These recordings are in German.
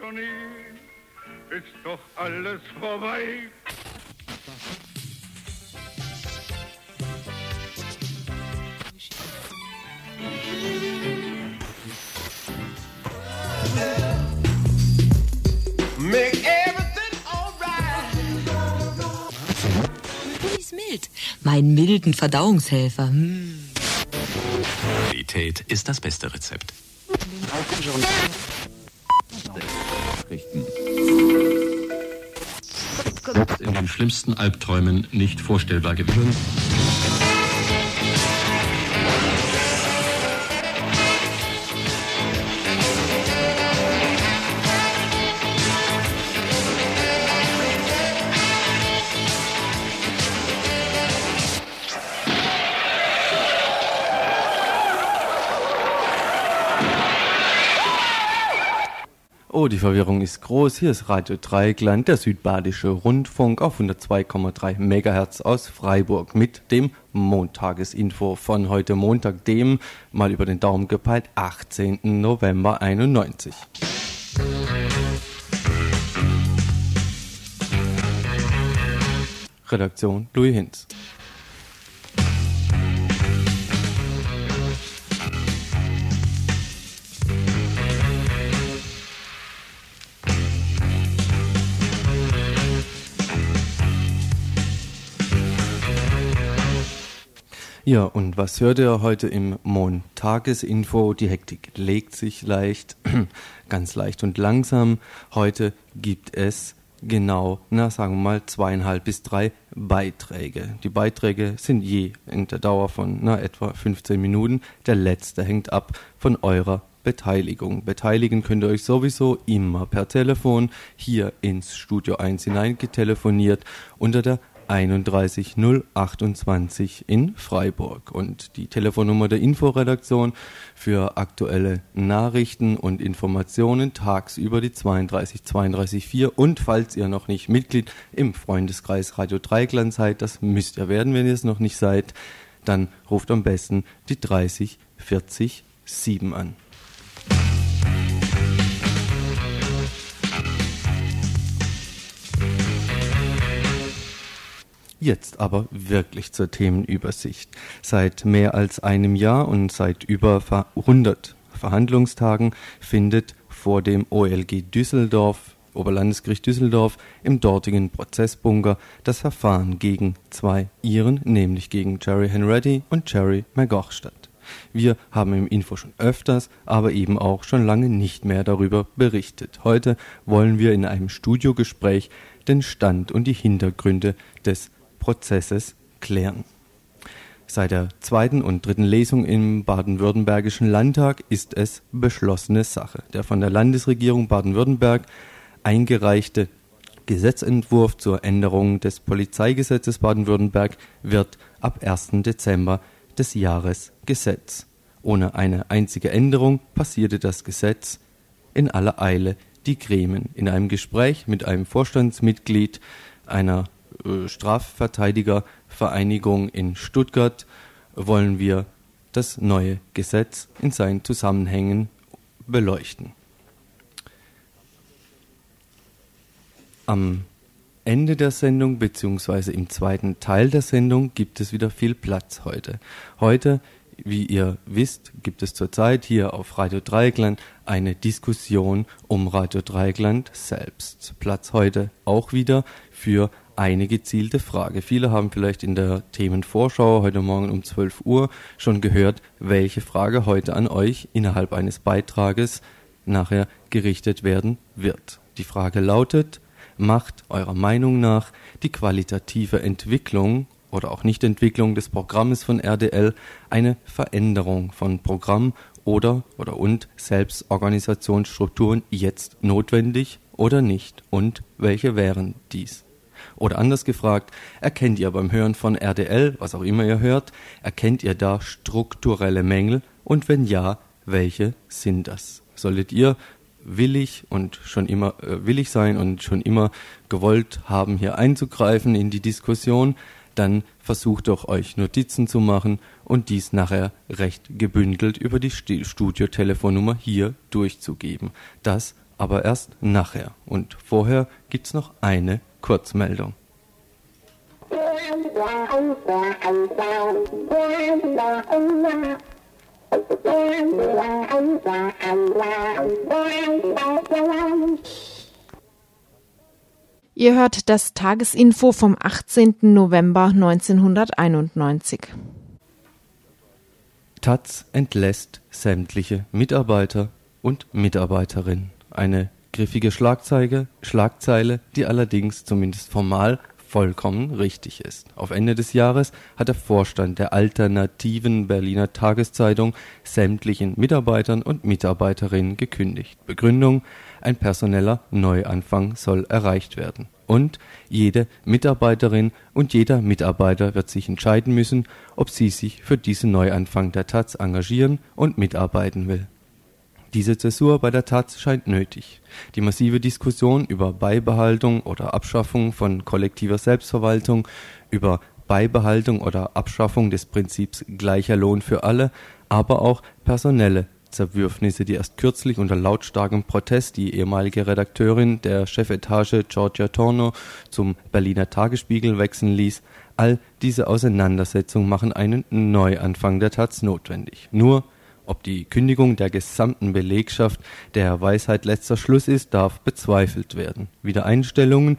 Johnny, ist doch alles vorbei. Make everything alright. Ist mild. Meinen milden Verdauungshelfer. Hm. Qualität ist das beste Rezept. Schlimmsten Albträumen nicht vorstellbar gewesen. Oh, die Verwirrung ist groß. Hier ist Radio Dreieckland, der südbadische Rundfunk auf 102,3 MHz aus Freiburg mit dem Montagesinfo von heute Montag, dem, mal über den Daumen gepeilt, 18. November 91. Redaktion Louis Hinz. Ja, und was hört ihr heute im Montagesinfo? Die Hektik legt sich leicht, ganz leicht und langsam. Heute gibt es genau, na sagen wir mal, zweieinhalb bis drei Beiträge. Die Beiträge sind je in der Dauer von na, etwa 15 Minuten. Der letzte hängt ab von eurer Beteiligung. Beteiligen könnt ihr euch sowieso immer per Telefon hier ins Studio 1 hineingetelefoniert unter der 31028 in Freiburg. Und die Telefonnummer der Inforedaktion für aktuelle Nachrichten und Informationen tagsüber die 32 32 4. Und falls ihr noch nicht Mitglied im Freundeskreis Radio Dreigland seid, das müsst ihr werden, wenn ihr es noch nicht seid, dann ruft am besten die 30 40 7 an. Jetzt aber wirklich zur Themenübersicht. Seit mehr als einem Jahr und seit über 100 Verhandlungstagen findet vor dem OLG Düsseldorf, Oberlandesgericht Düsseldorf, im dortigen Prozessbunker das Verfahren gegen zwei Iren, nämlich gegen Jerry Henretti und Jerry McGough statt. Wir haben im Info schon öfters, aber eben auch schon lange nicht mehr darüber berichtet. Heute wollen wir in einem Studiogespräch den Stand und die Hintergründe des Prozesses klären. Seit der zweiten und dritten Lesung im baden-württembergischen Landtag ist es beschlossene Sache. Der von der Landesregierung Baden-Württemberg eingereichte Gesetzentwurf zur Änderung des Polizeigesetzes Baden-Württemberg wird ab 1. Dezember des Jahres Gesetz. Ohne eine einzige Änderung passierte das Gesetz in aller Eile die Gremien. In einem Gespräch mit einem Vorstandsmitglied einer äh, Strafverteidigervereinigung in Stuttgart wollen wir das neue Gesetz in seinen Zusammenhängen beleuchten. Am Ende der Sendung beziehungsweise im zweiten Teil der Sendung gibt es wieder viel Platz heute. Heute, wie ihr wisst, gibt es zurzeit hier auf Radio Dreieckland eine Diskussion um Radio Dreieckland selbst. Platz heute auch wieder für eine gezielte Frage. Viele haben vielleicht in der Themenvorschau heute Morgen um 12 Uhr schon gehört, welche Frage heute an euch innerhalb eines Beitrages nachher gerichtet werden wird. Die Frage lautet, macht eurer Meinung nach die qualitative Entwicklung oder auch Nichtentwicklung des Programmes von RDL eine Veränderung von Programm oder oder und Selbstorganisationsstrukturen jetzt notwendig oder nicht und welche wären dies? Oder anders gefragt, erkennt ihr beim Hören von RDL, was auch immer ihr hört, erkennt ihr da strukturelle Mängel und wenn ja, welche sind das? Solltet ihr willig und schon immer äh, willig sein und schon immer gewollt haben, hier einzugreifen in die Diskussion, dann versucht doch euch Notizen zu machen und dies nachher recht gebündelt über die Studiotelefonnummer hier durchzugeben. Das aber erst nachher. Und vorher gibt's noch eine Kurzmeldung. Ihr hört das Tagesinfo vom 18. November 1991. Taz entlässt sämtliche Mitarbeiter und Mitarbeiterinnen. Eine griffige Schlagzeile, Schlagzeile, die allerdings zumindest formal vollkommen richtig ist. Auf Ende des Jahres hat der Vorstand der alternativen Berliner Tageszeitung sämtlichen Mitarbeitern und Mitarbeiterinnen gekündigt. Begründung, ein personeller Neuanfang soll erreicht werden. Und jede Mitarbeiterin und jeder Mitarbeiter wird sich entscheiden müssen, ob sie sich für diesen Neuanfang der Taz engagieren und mitarbeiten will. Diese Zäsur bei der Taz scheint nötig. Die massive Diskussion über Beibehaltung oder Abschaffung von kollektiver Selbstverwaltung, über Beibehaltung oder Abschaffung des Prinzips gleicher Lohn für alle, aber auch personelle Zerwürfnisse, die erst kürzlich unter lautstarkem Protest die ehemalige Redakteurin der Chefetage Georgia Torno zum Berliner Tagesspiegel wechseln ließ, all diese Auseinandersetzungen machen einen Neuanfang der Taz notwendig. Nur ob die Kündigung der gesamten Belegschaft der Weisheit letzter Schluss ist, darf bezweifelt werden. Wiedereinstellungen,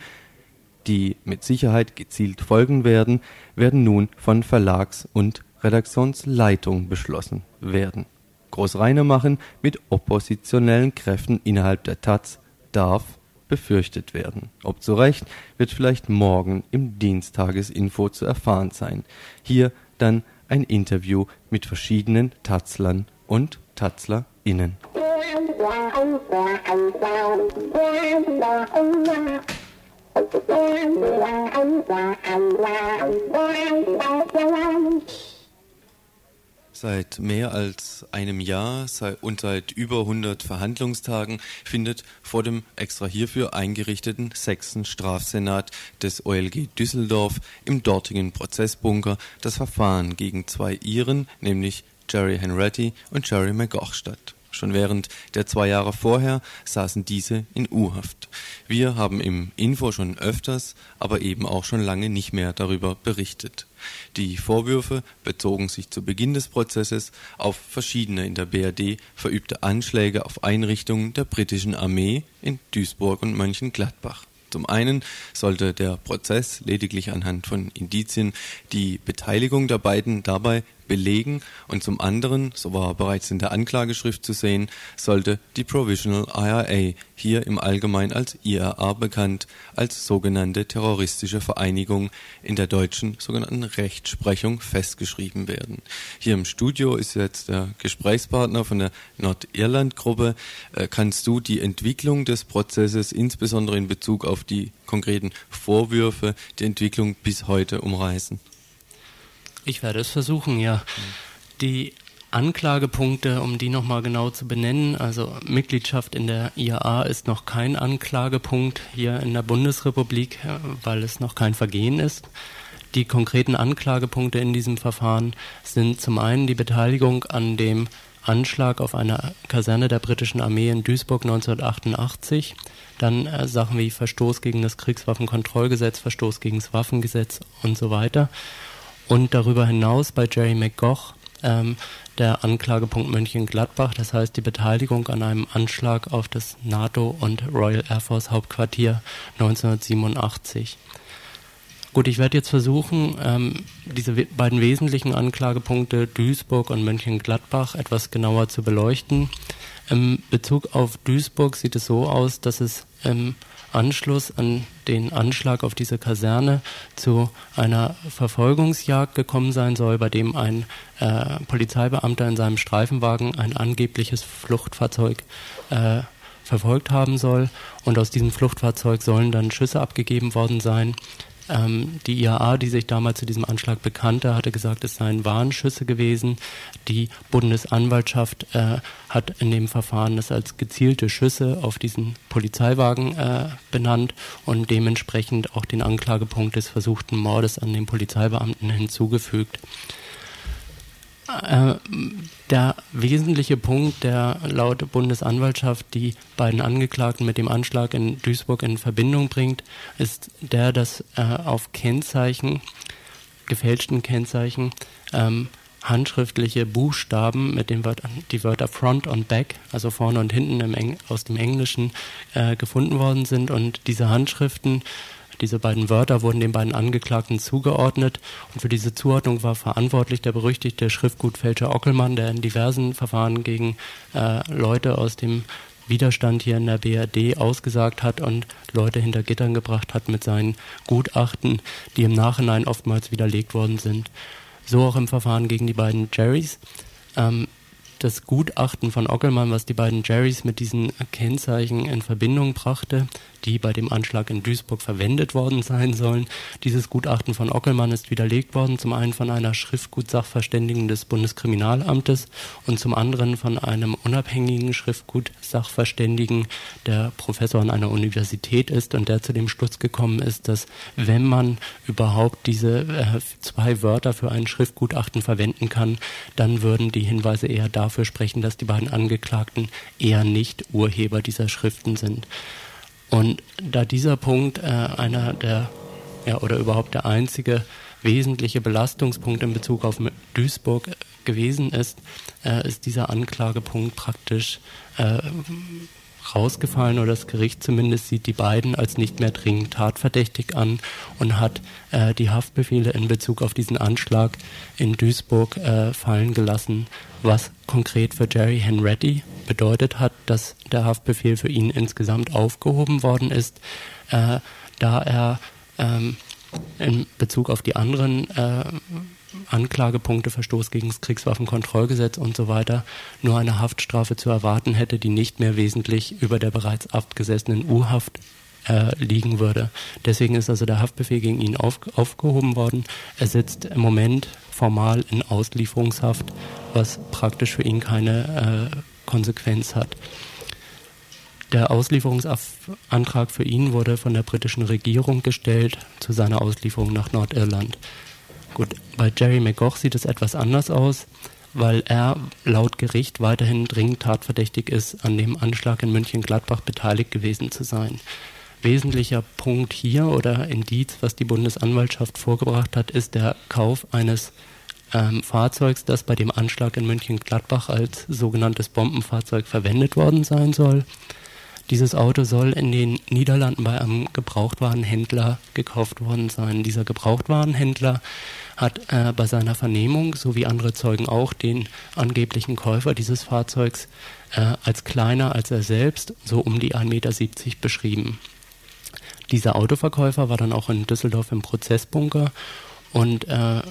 die mit Sicherheit gezielt folgen werden, werden nun von Verlags- und Redaktionsleitung beschlossen werden. Großreine machen mit oppositionellen Kräften innerhalb der Taz darf befürchtet werden. Ob zu Recht, wird vielleicht morgen im Dienstagesinfo zu erfahren sein. Hier dann ein Interview mit verschiedenen Tazlern und TatzlerInnen. Seit mehr als einem Jahr und seit über 100 Verhandlungstagen findet vor dem extra hierfür eingerichteten sechsten Strafsenat des OLG Düsseldorf im dortigen Prozessbunker das Verfahren gegen zwei Iren, nämlich Jerry Henretti und Jerry McGoch statt. Schon während der zwei Jahre vorher saßen diese in U-Haft. Wir haben im Info schon öfters, aber eben auch schon lange nicht mehr darüber berichtet. Die Vorwürfe bezogen sich zu Beginn des Prozesses auf verschiedene in der BRD verübte Anschläge auf Einrichtungen der britischen Armee in Duisburg und Mönchengladbach. Zum einen sollte der Prozess lediglich anhand von Indizien die Beteiligung der beiden dabei belegen und zum anderen, so war bereits in der Anklageschrift zu sehen, sollte die Provisional IRA, hier im Allgemeinen als IRA bekannt, als sogenannte terroristische Vereinigung in der deutschen sogenannten Rechtsprechung festgeschrieben werden. Hier im Studio ist jetzt der Gesprächspartner von der Nordirland-Gruppe. Äh, kannst du die Entwicklung des Prozesses, insbesondere in Bezug auf die konkreten Vorwürfe, die Entwicklung bis heute umreißen? Ich werde es versuchen, ja. Die Anklagepunkte, um die nochmal genau zu benennen, also Mitgliedschaft in der IAA ist noch kein Anklagepunkt hier in der Bundesrepublik, äh, weil es noch kein Vergehen ist. Die konkreten Anklagepunkte in diesem Verfahren sind zum einen die Beteiligung an dem Anschlag auf eine Kaserne der britischen Armee in Duisburg 1988, dann äh, Sachen wie Verstoß gegen das Kriegswaffenkontrollgesetz, Verstoß gegen das Waffengesetz und so weiter und darüber hinaus bei Jerry McGoch ähm, der Anklagepunkt Mönchengladbach, das heißt die Beteiligung an einem Anschlag auf das NATO- und Royal Air Force Hauptquartier 1987. Gut, ich werde jetzt versuchen, ähm, diese we beiden wesentlichen Anklagepunkte Duisburg und Mönchengladbach etwas genauer zu beleuchten. Im Bezug auf Duisburg sieht es so aus, dass es ähm, Anschluss an den Anschlag auf diese Kaserne zu einer Verfolgungsjagd gekommen sein soll, bei dem ein äh, Polizeibeamter in seinem Streifenwagen ein angebliches Fluchtfahrzeug äh, verfolgt haben soll. Und aus diesem Fluchtfahrzeug sollen dann Schüsse abgegeben worden sein. Ähm, die IAA, die sich damals zu diesem Anschlag bekannte, hatte gesagt, es seien Warnschüsse gewesen. Die Bundesanwaltschaft äh, hat in dem Verfahren das als gezielte Schüsse auf diesen Polizeiwagen äh, benannt und dementsprechend auch den Anklagepunkt des versuchten Mordes an den Polizeibeamten hinzugefügt. Äh, der wesentliche Punkt, der laut Bundesanwaltschaft die beiden Angeklagten mit dem Anschlag in Duisburg in Verbindung bringt, ist der, dass äh, auf Kennzeichen, gefälschten Kennzeichen, ähm, handschriftliche Buchstaben mit den Wörtern, die Wörter Front und Back, also vorne und hinten aus dem Englischen äh, gefunden worden sind. Und diese Handschriften diese beiden Wörter wurden den beiden Angeklagten zugeordnet und für diese Zuordnung war verantwortlich der berüchtigte Schriftgutfälscher Ockelmann, der in diversen Verfahren gegen äh, Leute aus dem Widerstand hier in der BRD ausgesagt hat und Leute hinter Gittern gebracht hat mit seinen Gutachten, die im Nachhinein oftmals widerlegt worden sind. So auch im Verfahren gegen die beiden Jerrys. Ähm, das Gutachten von Ockelmann, was die beiden Jerrys mit diesen Kennzeichen in Verbindung brachte, die bei dem Anschlag in Duisburg verwendet worden sein sollen. Dieses Gutachten von Ockelmann ist widerlegt worden, zum einen von einer Schriftgutsachverständigen des Bundeskriminalamtes und zum anderen von einem unabhängigen Schriftgutsachverständigen, der Professor an einer Universität ist und der zu dem Schluss gekommen ist, dass wenn man überhaupt diese äh, zwei Wörter für ein Schriftgutachten verwenden kann, dann würden die Hinweise eher dafür sprechen, dass die beiden Angeklagten eher nicht Urheber dieser Schriften sind. Und da dieser Punkt äh, einer der, ja, oder überhaupt der einzige wesentliche Belastungspunkt in Bezug auf Duisburg gewesen ist, äh, ist dieser Anklagepunkt praktisch äh, rausgefallen oder das Gericht zumindest sieht die beiden als nicht mehr dringend tatverdächtig an und hat äh, die Haftbefehle in Bezug auf diesen Anschlag in Duisburg äh, fallen gelassen, was konkret für Jerry Henretti bedeutet hat, dass der Haftbefehl für ihn insgesamt aufgehoben worden ist, äh, da er ähm, in Bezug auf die anderen äh, Anklagepunkte, Verstoß gegen das Kriegswaffenkontrollgesetz und so weiter, nur eine Haftstrafe zu erwarten hätte, die nicht mehr wesentlich über der bereits abgesessenen U-Haft äh, liegen würde. Deswegen ist also der Haftbefehl gegen ihn auf, aufgehoben worden. Er sitzt im Moment formal in Auslieferungshaft, was praktisch für ihn keine äh, Konsequenz hat. Der Auslieferungsantrag für ihn wurde von der britischen Regierung gestellt zu seiner Auslieferung nach Nordirland. Gut, bei Jerry McGough sieht es etwas anders aus, weil er laut Gericht weiterhin dringend tatverdächtig ist, an dem Anschlag in München-Gladbach beteiligt gewesen zu sein. Wesentlicher Punkt hier oder Indiz, was die Bundesanwaltschaft vorgebracht hat, ist der Kauf eines ähm, Fahrzeugs, das bei dem Anschlag in München-Gladbach als sogenanntes Bombenfahrzeug verwendet worden sein soll. Dieses Auto soll in den Niederlanden bei einem Gebrauchtwarenhändler gekauft worden sein. Dieser Gebrauchtwarenhändler hat äh, bei seiner Vernehmung, so wie andere Zeugen auch, den angeblichen Käufer dieses Fahrzeugs äh, als kleiner als er selbst, so um die 1,70 Meter beschrieben. Dieser Autoverkäufer war dann auch in Düsseldorf im Prozessbunker und äh,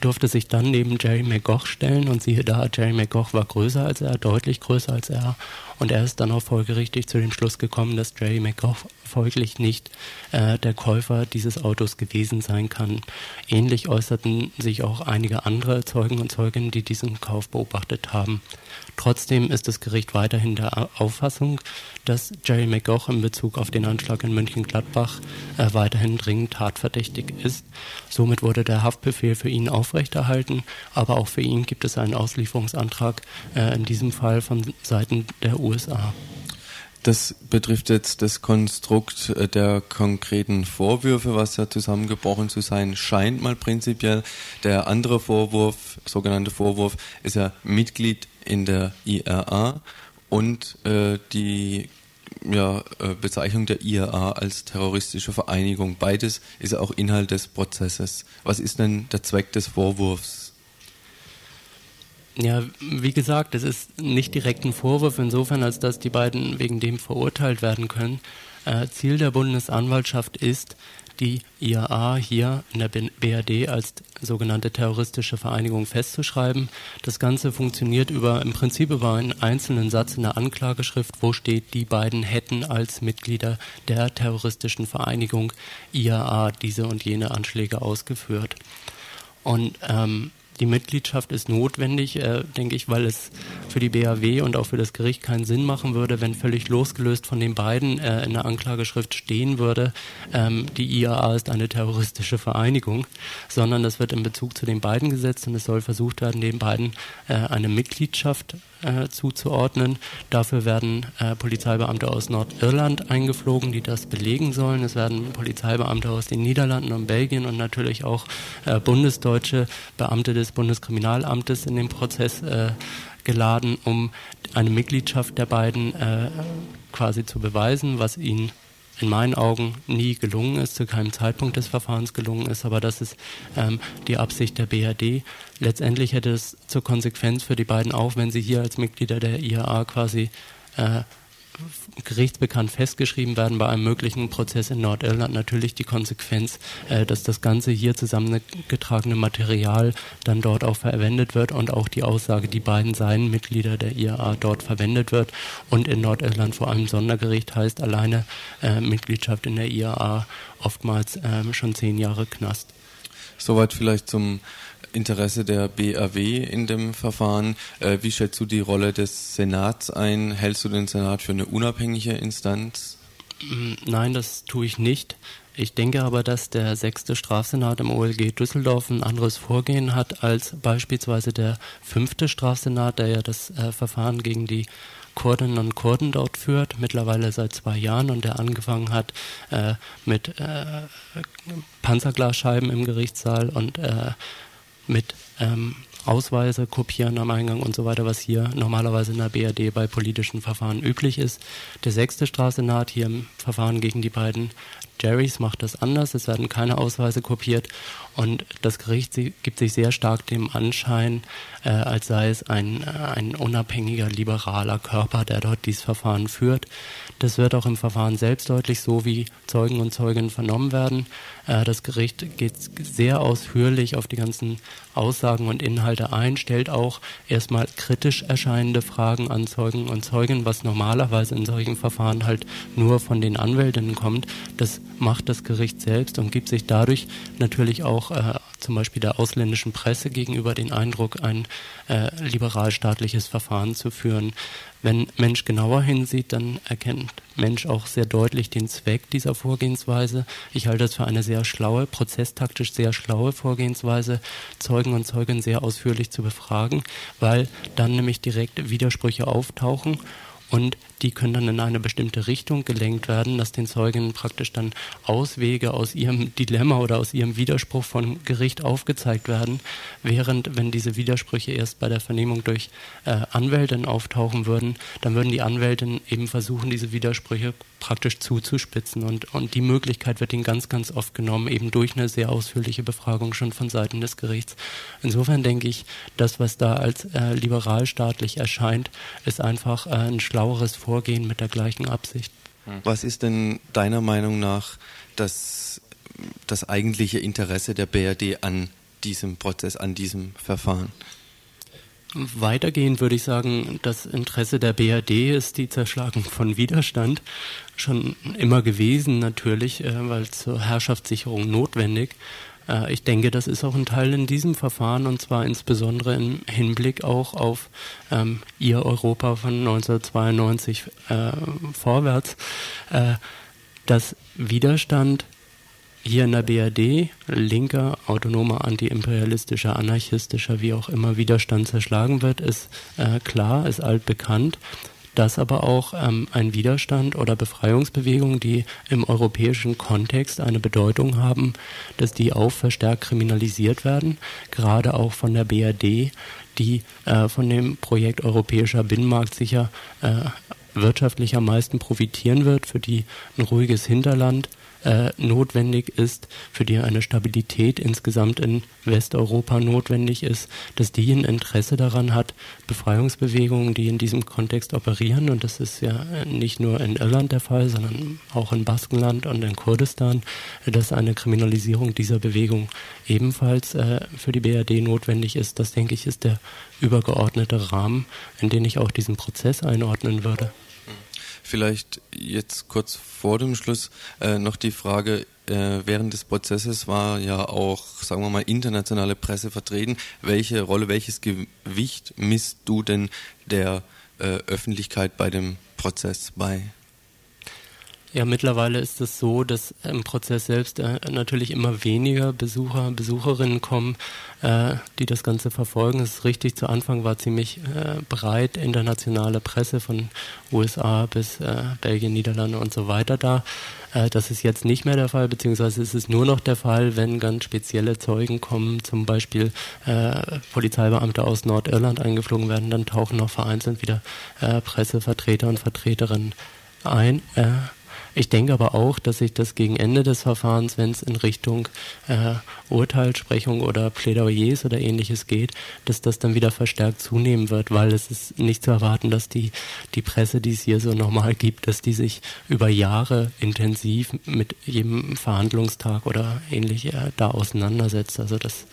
durfte sich dann neben Jerry McGough stellen und siehe da, Jerry McGough war größer als er, deutlich größer als er. Und er ist dann auch folgerichtig zu dem Schluss gekommen, dass Jerry McGough folglich nicht äh, der Käufer dieses Autos gewesen sein kann. Ähnlich äußerten sich auch einige andere Zeugen und Zeuginnen, die diesen Kauf beobachtet haben. Trotzdem ist das Gericht weiterhin der Auffassung, dass Jerry McGough in Bezug auf den Anschlag in Mönchengladbach äh, weiterhin dringend tatverdächtig ist. Somit wurde der Haftbefehl für ihn aufrechterhalten, aber auch für ihn gibt es einen Auslieferungsantrag, äh, in diesem Fall von Seiten der USA. Das betrifft jetzt das Konstrukt äh, der konkreten Vorwürfe, was ja zusammengebrochen zu sein scheint, mal prinzipiell. Der andere Vorwurf, sogenannte Vorwurf, ist ja Mitglied in der IRA und äh, die ja, äh, Bezeichnung der IRA als terroristische Vereinigung. Beides ist auch Inhalt des Prozesses. Was ist denn der Zweck des Vorwurfs? Ja, wie gesagt, es ist nicht direkt ein Vorwurf insofern, als dass die beiden wegen dem verurteilt werden können. Äh, Ziel der Bundesanwaltschaft ist, die IAA hier in der BRD als sogenannte terroristische Vereinigung festzuschreiben. Das Ganze funktioniert über im Prinzip über einen einzelnen Satz in der Anklageschrift, wo steht, die beiden hätten als Mitglieder der terroristischen Vereinigung IAA diese und jene Anschläge ausgeführt. Und ähm, die Mitgliedschaft ist notwendig, äh, denke ich, weil es für die BAW und auch für das Gericht keinen Sinn machen würde, wenn völlig losgelöst von den beiden äh, in der Anklageschrift stehen würde, ähm, die IAA ist eine terroristische Vereinigung, sondern das wird in Bezug zu den beiden gesetzt und es soll versucht werden, den beiden äh, eine Mitgliedschaft äh, zuzuordnen. Dafür werden äh, Polizeibeamte aus Nordirland eingeflogen, die das belegen sollen. Es werden Polizeibeamte aus den Niederlanden und Belgien und natürlich auch äh, bundesdeutsche Beamte des Bundeskriminalamtes in den Prozess äh, geladen, um eine Mitgliedschaft der beiden äh, quasi zu beweisen, was ihnen in meinen Augen nie gelungen ist, zu keinem Zeitpunkt des Verfahrens gelungen ist, aber das ist ähm, die Absicht der BRD. Letztendlich hätte es zur Konsequenz für die beiden auch, wenn sie hier als Mitglieder der IAA quasi äh, gerichtsbekannt festgeschrieben werden bei einem möglichen Prozess in Nordirland natürlich die Konsequenz, äh, dass das ganze hier zusammengetragene Material dann dort auch verwendet wird und auch die Aussage, die beiden seien Mitglieder der IAA dort verwendet wird und in Nordirland vor allem Sondergericht heißt alleine äh, Mitgliedschaft in der IAA oftmals äh, schon zehn Jahre Knast. Soweit vielleicht zum Interesse der BAW in dem Verfahren. Äh, wie schätzt du die Rolle des Senats ein? Hältst du den Senat für eine unabhängige Instanz? Mm, nein, das tue ich nicht. Ich denke aber, dass der sechste Strafsenat im OLG Düsseldorf ein anderes Vorgehen hat als beispielsweise der fünfte Strafsenat, der ja das äh, Verfahren gegen die Kurdinnen und Kurden dort führt, mittlerweile seit zwei Jahren und der angefangen hat äh, mit äh, Panzerglasscheiben im Gerichtssaal und äh, mit ähm, Ausweise kopieren am Eingang und so weiter, was hier normalerweise in der BRD bei politischen Verfahren üblich ist. Der sechste Strafsenat hier im Verfahren gegen die beiden Jerrys macht das anders. Es werden keine Ausweise kopiert und das Gericht gibt sich sehr stark dem Anschein, äh, als sei es ein, ein unabhängiger, liberaler Körper, der dort dieses Verfahren führt. Das wird auch im Verfahren selbst deutlich, so wie Zeugen und Zeuginnen vernommen werden. Äh, das Gericht geht sehr ausführlich auf die ganzen Aussagen und Inhalte ein, stellt auch erstmal kritisch erscheinende Fragen an Zeugen und Zeugen, was normalerweise in solchen Verfahren halt nur von den Anwältinnen kommt. Das macht das Gericht selbst und gibt sich dadurch natürlich auch auch äh, zum Beispiel der ausländischen Presse gegenüber den Eindruck, ein äh, liberal-staatliches Verfahren zu führen. Wenn Mensch genauer hinsieht, dann erkennt Mensch auch sehr deutlich den Zweck dieser Vorgehensweise. Ich halte das für eine sehr schlaue, prozesstaktisch sehr schlaue Vorgehensweise, Zeugen und Zeugen sehr ausführlich zu befragen, weil dann nämlich direkt Widersprüche auftauchen und die können dann in eine bestimmte Richtung gelenkt werden, dass den Zeugen praktisch dann Auswege aus ihrem Dilemma oder aus ihrem Widerspruch von Gericht aufgezeigt werden, während wenn diese Widersprüche erst bei der Vernehmung durch äh, Anwältin auftauchen würden, dann würden die Anwältin eben versuchen, diese Widersprüche praktisch zuzuspitzen und, und die Möglichkeit wird ihnen ganz, ganz oft genommen, eben durch eine sehr ausführliche Befragung schon von Seiten des Gerichts. Insofern denke ich, das, was da als äh, liberalstaatlich erscheint, ist einfach äh, ein schlaueres Vorgehen mit der gleichen Absicht. Was ist denn deiner Meinung nach das, das eigentliche Interesse der BRD an diesem Prozess, an diesem Verfahren? Weitergehend würde ich sagen, das Interesse der BRD ist die Zerschlagung von Widerstand schon immer gewesen, natürlich, äh, weil zur Herrschaftssicherung notwendig. Äh, ich denke, das ist auch ein Teil in diesem Verfahren und zwar insbesondere im Hinblick auch auf ähm, ihr Europa von 1992 äh, vorwärts, äh, dass Widerstand hier in der BRD linker, autonomer, antiimperialistischer, anarchistischer, wie auch immer Widerstand zerschlagen wird, ist äh, klar, ist altbekannt dass aber auch ähm, ein Widerstand oder Befreiungsbewegungen, die im europäischen Kontext eine Bedeutung haben, dass die auch verstärkt kriminalisiert werden, gerade auch von der BRD, die äh, von dem Projekt Europäischer Binnenmarkt sicher äh, wirtschaftlich am meisten profitieren wird, für die ein ruhiges Hinterland äh, notwendig ist, für die eine Stabilität insgesamt in Westeuropa notwendig ist, dass die ein Interesse daran hat, Befreiungsbewegungen, die in diesem Kontext operieren, und das ist ja nicht nur in Irland der Fall, sondern auch in Baskenland und in Kurdistan, dass eine Kriminalisierung dieser Bewegung ebenfalls äh, für die BRD notwendig ist. Das, denke ich, ist der übergeordnete Rahmen, in den ich auch diesen Prozess einordnen würde. Vielleicht jetzt kurz vor dem Schluss äh, noch die Frage, äh, während des Prozesses war ja auch, sagen wir mal, internationale Presse vertreten. Welche Rolle, welches Gewicht misst du denn der äh, Öffentlichkeit bei dem Prozess bei? Ja, mittlerweile ist es so, dass im Prozess selbst äh, natürlich immer weniger Besucher, Besucherinnen kommen, äh, die das Ganze verfolgen. Es ist richtig, zu Anfang war ziemlich äh, breit internationale Presse von USA bis äh, Belgien, Niederlande und so weiter da. Äh, das ist jetzt nicht mehr der Fall, beziehungsweise ist es nur noch der Fall, wenn ganz spezielle Zeugen kommen, zum Beispiel äh, Polizeibeamte aus Nordirland eingeflogen werden, dann tauchen noch vereinzelt wieder Pressevertreter und Vertreterinnen ein. Ich denke aber auch, dass sich das gegen Ende des Verfahrens, wenn es in Richtung äh, Urteilsprechung oder Plädoyers oder ähnliches geht, dass das dann wieder verstärkt zunehmen wird, weil es ist nicht zu erwarten, dass die, die Presse, die es hier so normal gibt, dass die sich über Jahre intensiv mit jedem Verhandlungstag oder ähnlich äh, da auseinandersetzt. Also das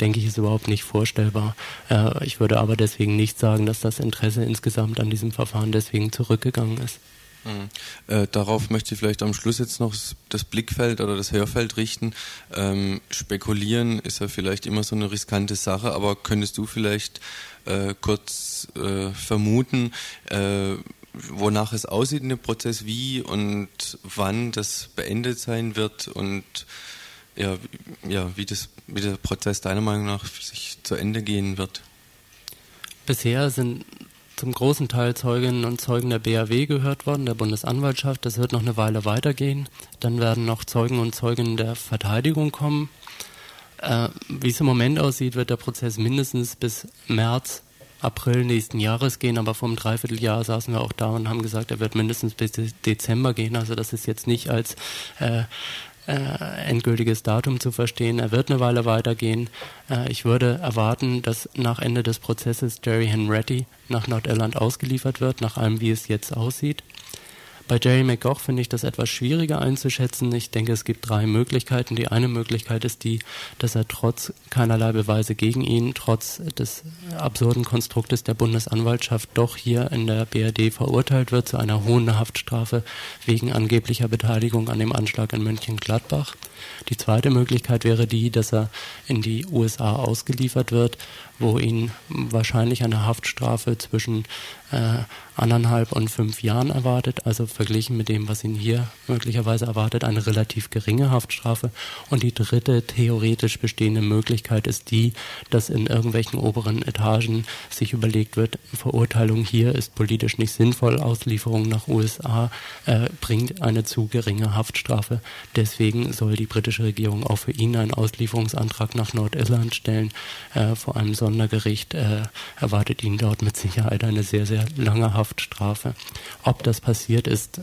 denke ich, ist überhaupt nicht vorstellbar. Äh, ich würde aber deswegen nicht sagen, dass das Interesse insgesamt an diesem Verfahren deswegen zurückgegangen ist. Mhm. Äh, darauf möchte ich vielleicht am Schluss jetzt noch das Blickfeld oder das Hörfeld richten. Ähm, spekulieren ist ja vielleicht immer so eine riskante Sache, aber könntest du vielleicht äh, kurz äh, vermuten, äh, wonach es aussieht in dem Prozess, wie und wann das beendet sein wird und ja, ja wie, das, wie der Prozess deiner Meinung nach sich zu Ende gehen wird? Bisher sind zum großen Teil Zeuginnen und Zeugen der BAW gehört worden, der Bundesanwaltschaft. Das wird noch eine Weile weitergehen. Dann werden noch Zeugen und Zeuginnen der Verteidigung kommen. Äh, Wie es im Moment aussieht, wird der Prozess mindestens bis März, April nächsten Jahres gehen, aber vor einem Dreivierteljahr saßen wir auch da und haben gesagt, er wird mindestens bis Dezember gehen. Also das ist jetzt nicht als äh, endgültiges Datum zu verstehen. Er wird eine Weile weitergehen. Äh, ich würde erwarten, dass nach Ende des Prozesses Jerry Henretti nach Nordirland ausgeliefert wird, nach allem, wie es jetzt aussieht. Bei Jerry McGough finde ich das etwas schwieriger einzuschätzen. Ich denke, es gibt drei Möglichkeiten. Die eine Möglichkeit ist die, dass er trotz keinerlei Beweise gegen ihn, trotz des absurden Konstruktes der Bundesanwaltschaft doch hier in der BRD verurteilt wird zu einer hohen Haftstrafe wegen angeblicher Beteiligung an dem Anschlag in München-Gladbach. Die zweite Möglichkeit wäre die, dass er in die USA ausgeliefert wird, wo ihn wahrscheinlich eine Haftstrafe zwischen äh, anderthalb und fünf Jahren erwartet, also verglichen mit dem, was ihn hier möglicherweise erwartet, eine relativ geringe Haftstrafe. Und die dritte theoretisch bestehende Möglichkeit ist die, dass in irgendwelchen oberen Etagen sich überlegt wird, Verurteilung hier ist politisch nicht sinnvoll, Auslieferung nach USA äh, bringt eine zu geringe Haftstrafe. Deswegen soll die britische Regierung auch für ihn einen Auslieferungsantrag nach Nordirland stellen. Äh, vor einem Sondergericht äh, erwartet ihn dort mit Sicherheit eine sehr, sehr lange Haftstrafe. Ob das passiert ist,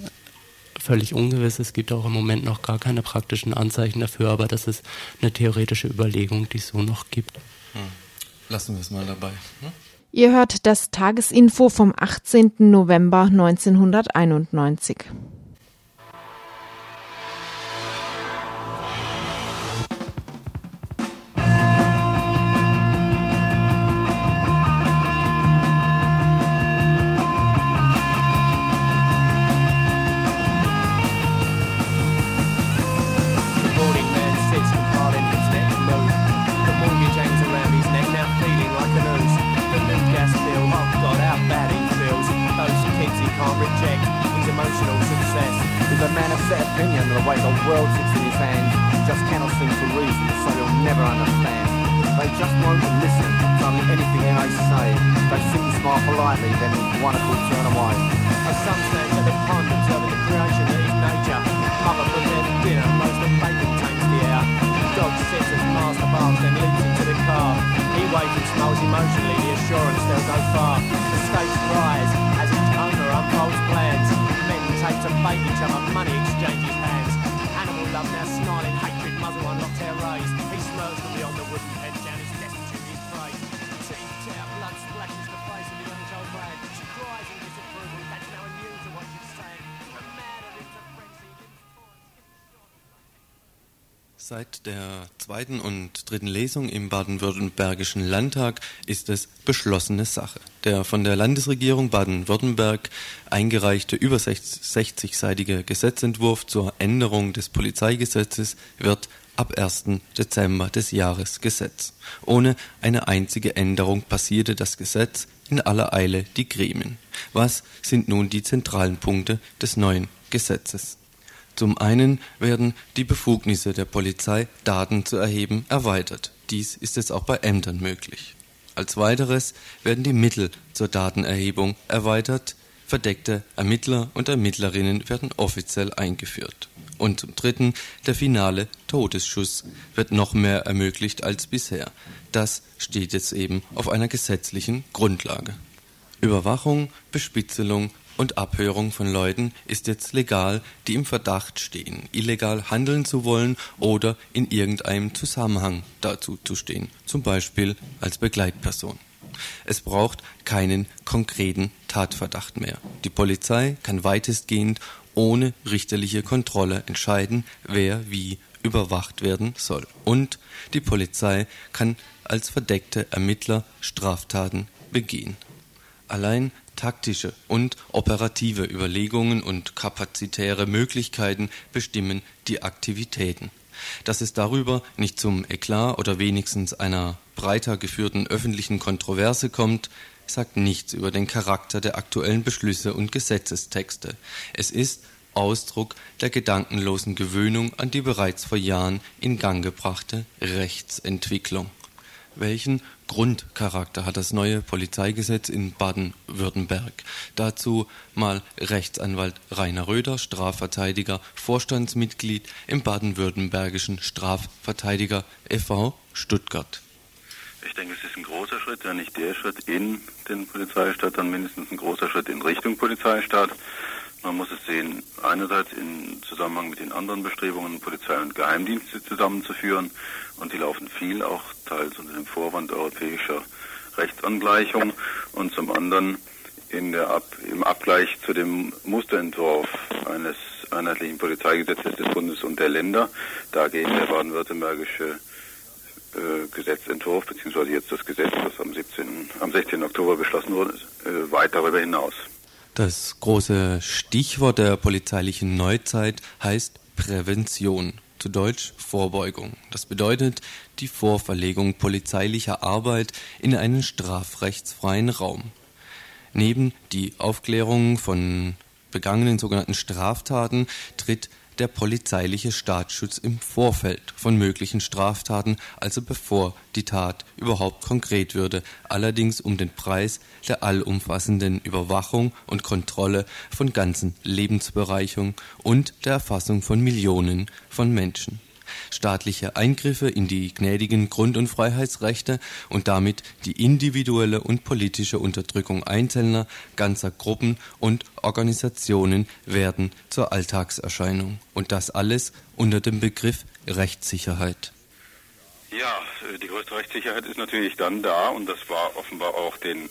völlig ungewiss. Es gibt auch im Moment noch gar keine praktischen Anzeichen dafür, aber das ist eine theoretische Überlegung, die es so noch gibt. Hm. Lassen wir es mal dabei. Hm? Ihr hört das Tagesinfo vom 18. November 1991. set opinion of the way the world sits in his hands just cannot seem to reason, so you'll never understand. They just won't listen to anything I say. They seem to smile politely, then with one accord turn away. As some stand at the pundits over the creation that is nature, mother prepared dinner, most of bacon takes the air. Dog sits as master barks, then leaps into the car. He waits and smiles emotionally, the assurance they'll go far. The stakes rise as his owner unfolds plans taped to fake each other, money exchanges hands. Animal love now snarling, hatred, muzzle unlocked, hair raised. He smirks from beyond the wooden Seit der zweiten und dritten Lesung im baden-württembergischen Landtag ist es beschlossene Sache. Der von der Landesregierung Baden-Württemberg eingereichte über 60-seitige Gesetzentwurf zur Änderung des Polizeigesetzes wird ab 1. Dezember des Jahres Gesetz. Ohne eine einzige Änderung passierte das Gesetz in aller Eile die Gremien. Was sind nun die zentralen Punkte des neuen Gesetzes? Zum einen werden die Befugnisse der Polizei, Daten zu erheben, erweitert. Dies ist jetzt auch bei Ämtern möglich. Als weiteres werden die Mittel zur Datenerhebung erweitert. Verdeckte Ermittler und Ermittlerinnen werden offiziell eingeführt. Und zum Dritten, der finale Todesschuss wird noch mehr ermöglicht als bisher. Das steht jetzt eben auf einer gesetzlichen Grundlage. Überwachung, Bespitzelung und Abhörung von Leuten ist jetzt legal, die im Verdacht stehen, illegal handeln zu wollen oder in irgendeinem Zusammenhang dazu zu stehen, zum Beispiel als Begleitperson. Es braucht keinen konkreten Tatverdacht mehr. Die Polizei kann weitestgehend ohne richterliche Kontrolle entscheiden, wer wie überwacht werden soll. Und die Polizei kann als verdeckte Ermittler Straftaten begehen. Allein taktische und operative Überlegungen und kapazitäre Möglichkeiten bestimmen die Aktivitäten. Dass es darüber nicht zum Eklat oder wenigstens einer breiter geführten öffentlichen Kontroverse kommt, sagt nichts über den Charakter der aktuellen Beschlüsse und Gesetzestexte. Es ist Ausdruck der gedankenlosen Gewöhnung an die bereits vor Jahren in Gang gebrachte Rechtsentwicklung. Welchen Grundcharakter hat das neue Polizeigesetz in Baden-Württemberg? Dazu mal Rechtsanwalt Rainer Röder, Strafverteidiger, Vorstandsmitglied im baden-württembergischen Strafverteidiger e.V. Stuttgart. Ich denke, es ist ein großer Schritt, wenn nicht der Schritt in den Polizeistaat, dann mindestens ein großer Schritt in Richtung Polizeistaat. Man muss es sehen, einerseits im Zusammenhang mit den anderen Bestrebungen, Polizei und Geheimdienste zusammenzuführen. Und die laufen viel, auch teils unter dem Vorwand europäischer Rechtsangleichung. Und zum anderen Ab im Abgleich zu dem Musterentwurf eines einheitlichen Polizeigesetzes des Bundes und der Länder. Da geht der baden-württembergische äh, Gesetzentwurf, beziehungsweise jetzt das Gesetz, das am, 17, am 16. Oktober beschlossen wurde, äh, weit darüber hinaus. Das große Stichwort der polizeilichen Neuzeit heißt Prävention, zu Deutsch Vorbeugung. Das bedeutet die Vorverlegung polizeilicher Arbeit in einen strafrechtsfreien Raum. Neben die Aufklärung von begangenen sogenannten Straftaten tritt der polizeiliche Staatsschutz im Vorfeld von möglichen Straftaten, also bevor die Tat überhaupt konkret würde, allerdings um den Preis der allumfassenden Überwachung und Kontrolle von ganzen Lebensbereichungen und der Erfassung von Millionen von Menschen staatliche Eingriffe in die gnädigen Grund- und Freiheitsrechte und damit die individuelle und politische Unterdrückung Einzelner, ganzer Gruppen und Organisationen werden zur Alltagserscheinung. Und das alles unter dem Begriff Rechtssicherheit. Ja, die größte Rechtssicherheit ist natürlich dann da und das war offenbar auch den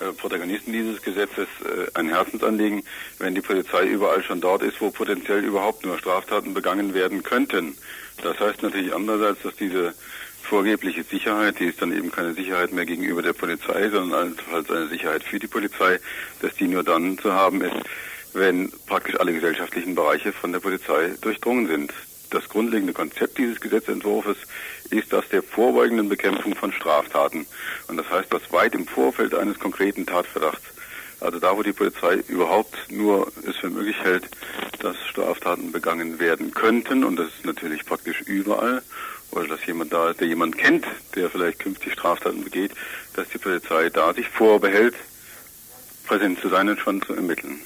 äh, Protagonisten dieses Gesetzes äh, ein Herzensanliegen, wenn die Polizei überall schon dort ist, wo potenziell überhaupt nur Straftaten begangen werden könnten. Das heißt natürlich andererseits, dass diese vorgebliche Sicherheit, die ist dann eben keine Sicherheit mehr gegenüber der Polizei, sondern halt eine Sicherheit für die Polizei, dass die nur dann zu haben ist, wenn praktisch alle gesellschaftlichen Bereiche von der Polizei durchdrungen sind. Das grundlegende Konzept dieses Gesetzentwurfs ist das der vorbeugenden Bekämpfung von Straftaten. Und das heißt, dass weit im Vorfeld eines konkreten Tatverdachts, also da, wo die Polizei überhaupt nur es für möglich hält, dass Straftaten begangen werden könnten, und das ist natürlich praktisch überall, oder dass jemand da ist, der jemand kennt, der vielleicht künftig Straftaten begeht, dass die Polizei da sich vorbehält, präsent zu sein und schon zu ermitteln.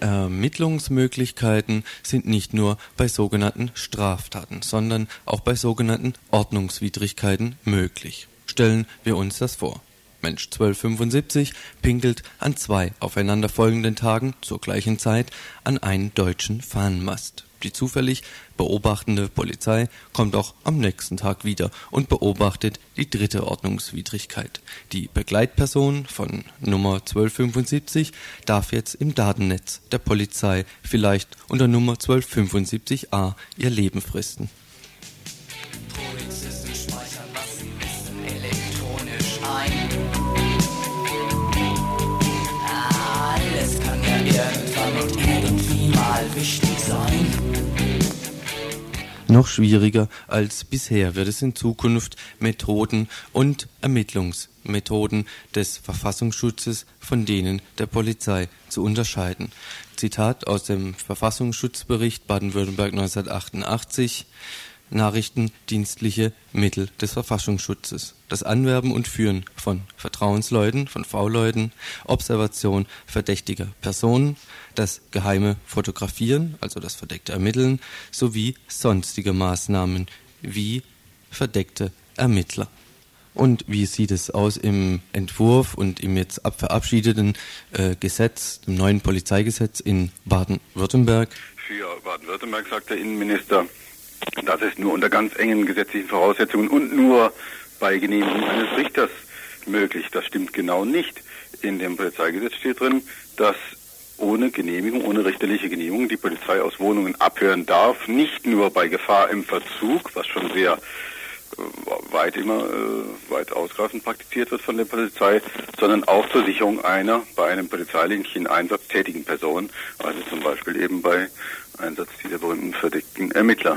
Ermittlungsmöglichkeiten sind nicht nur bei sogenannten Straftaten, sondern auch bei sogenannten Ordnungswidrigkeiten möglich. Stellen wir uns das vor. Mensch 1275 pinkelt an zwei aufeinanderfolgenden Tagen zur gleichen Zeit an einen deutschen Fahnenmast. Die zufällig beobachtende Polizei kommt auch am nächsten Tag wieder und beobachtet die dritte Ordnungswidrigkeit. Die Begleitperson von Nummer 1275 darf jetzt im Datennetz der Polizei vielleicht unter Nummer 1275a ihr Leben fristen. Mal wichtig sein. Noch schwieriger als bisher wird es in Zukunft Methoden und Ermittlungsmethoden des Verfassungsschutzes von denen der Polizei zu unterscheiden. Zitat aus dem Verfassungsschutzbericht Baden-Württemberg 1988 nachrichtendienstliche Mittel des Verfassungsschutzes. Das Anwerben und Führen von Vertrauensleuten, von V-Leuten, Observation verdächtiger Personen, das geheime Fotografieren, also das verdeckte Ermitteln, sowie sonstige Maßnahmen wie verdeckte Ermittler. Und wie sieht es aus im Entwurf und im jetzt verabschiedeten äh, Gesetz, dem neuen Polizeigesetz in Baden-Württemberg? Für Baden-Württemberg sagt der Innenminister, das ist nur unter ganz engen gesetzlichen Voraussetzungen und nur bei Genehmigung eines Richters möglich. Das stimmt genau nicht. In dem Polizeigesetz steht drin, dass ohne Genehmigung, ohne richterliche Genehmigung die Polizei aus Wohnungen abhören darf, nicht nur bei Gefahr im Verzug, was schon sehr äh, weit immer äh, weit ausgreifend praktiziert wird von der Polizei, sondern auch zur Sicherung einer bei einem polizeilichen Einsatz tätigen Person, also zum Beispiel eben bei Einsatz dieser berühmten verdeckten Ermittler.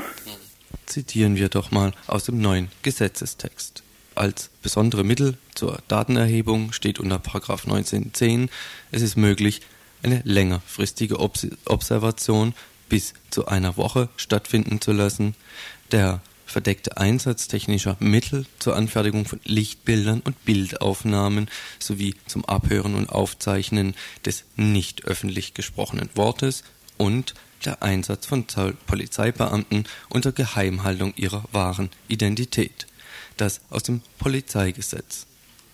Zitieren wir doch mal aus dem neuen Gesetzestext. Als besondere Mittel zur Datenerhebung steht unter 1910, es ist möglich, eine längerfristige Obs Observation bis zu einer Woche stattfinden zu lassen. Der verdeckte Einsatz technischer Mittel zur Anfertigung von Lichtbildern und Bildaufnahmen sowie zum Abhören und Aufzeichnen des nicht öffentlich gesprochenen Wortes und der Einsatz von Polizeibeamten unter Geheimhaltung ihrer wahren Identität. Das aus dem Polizeigesetz.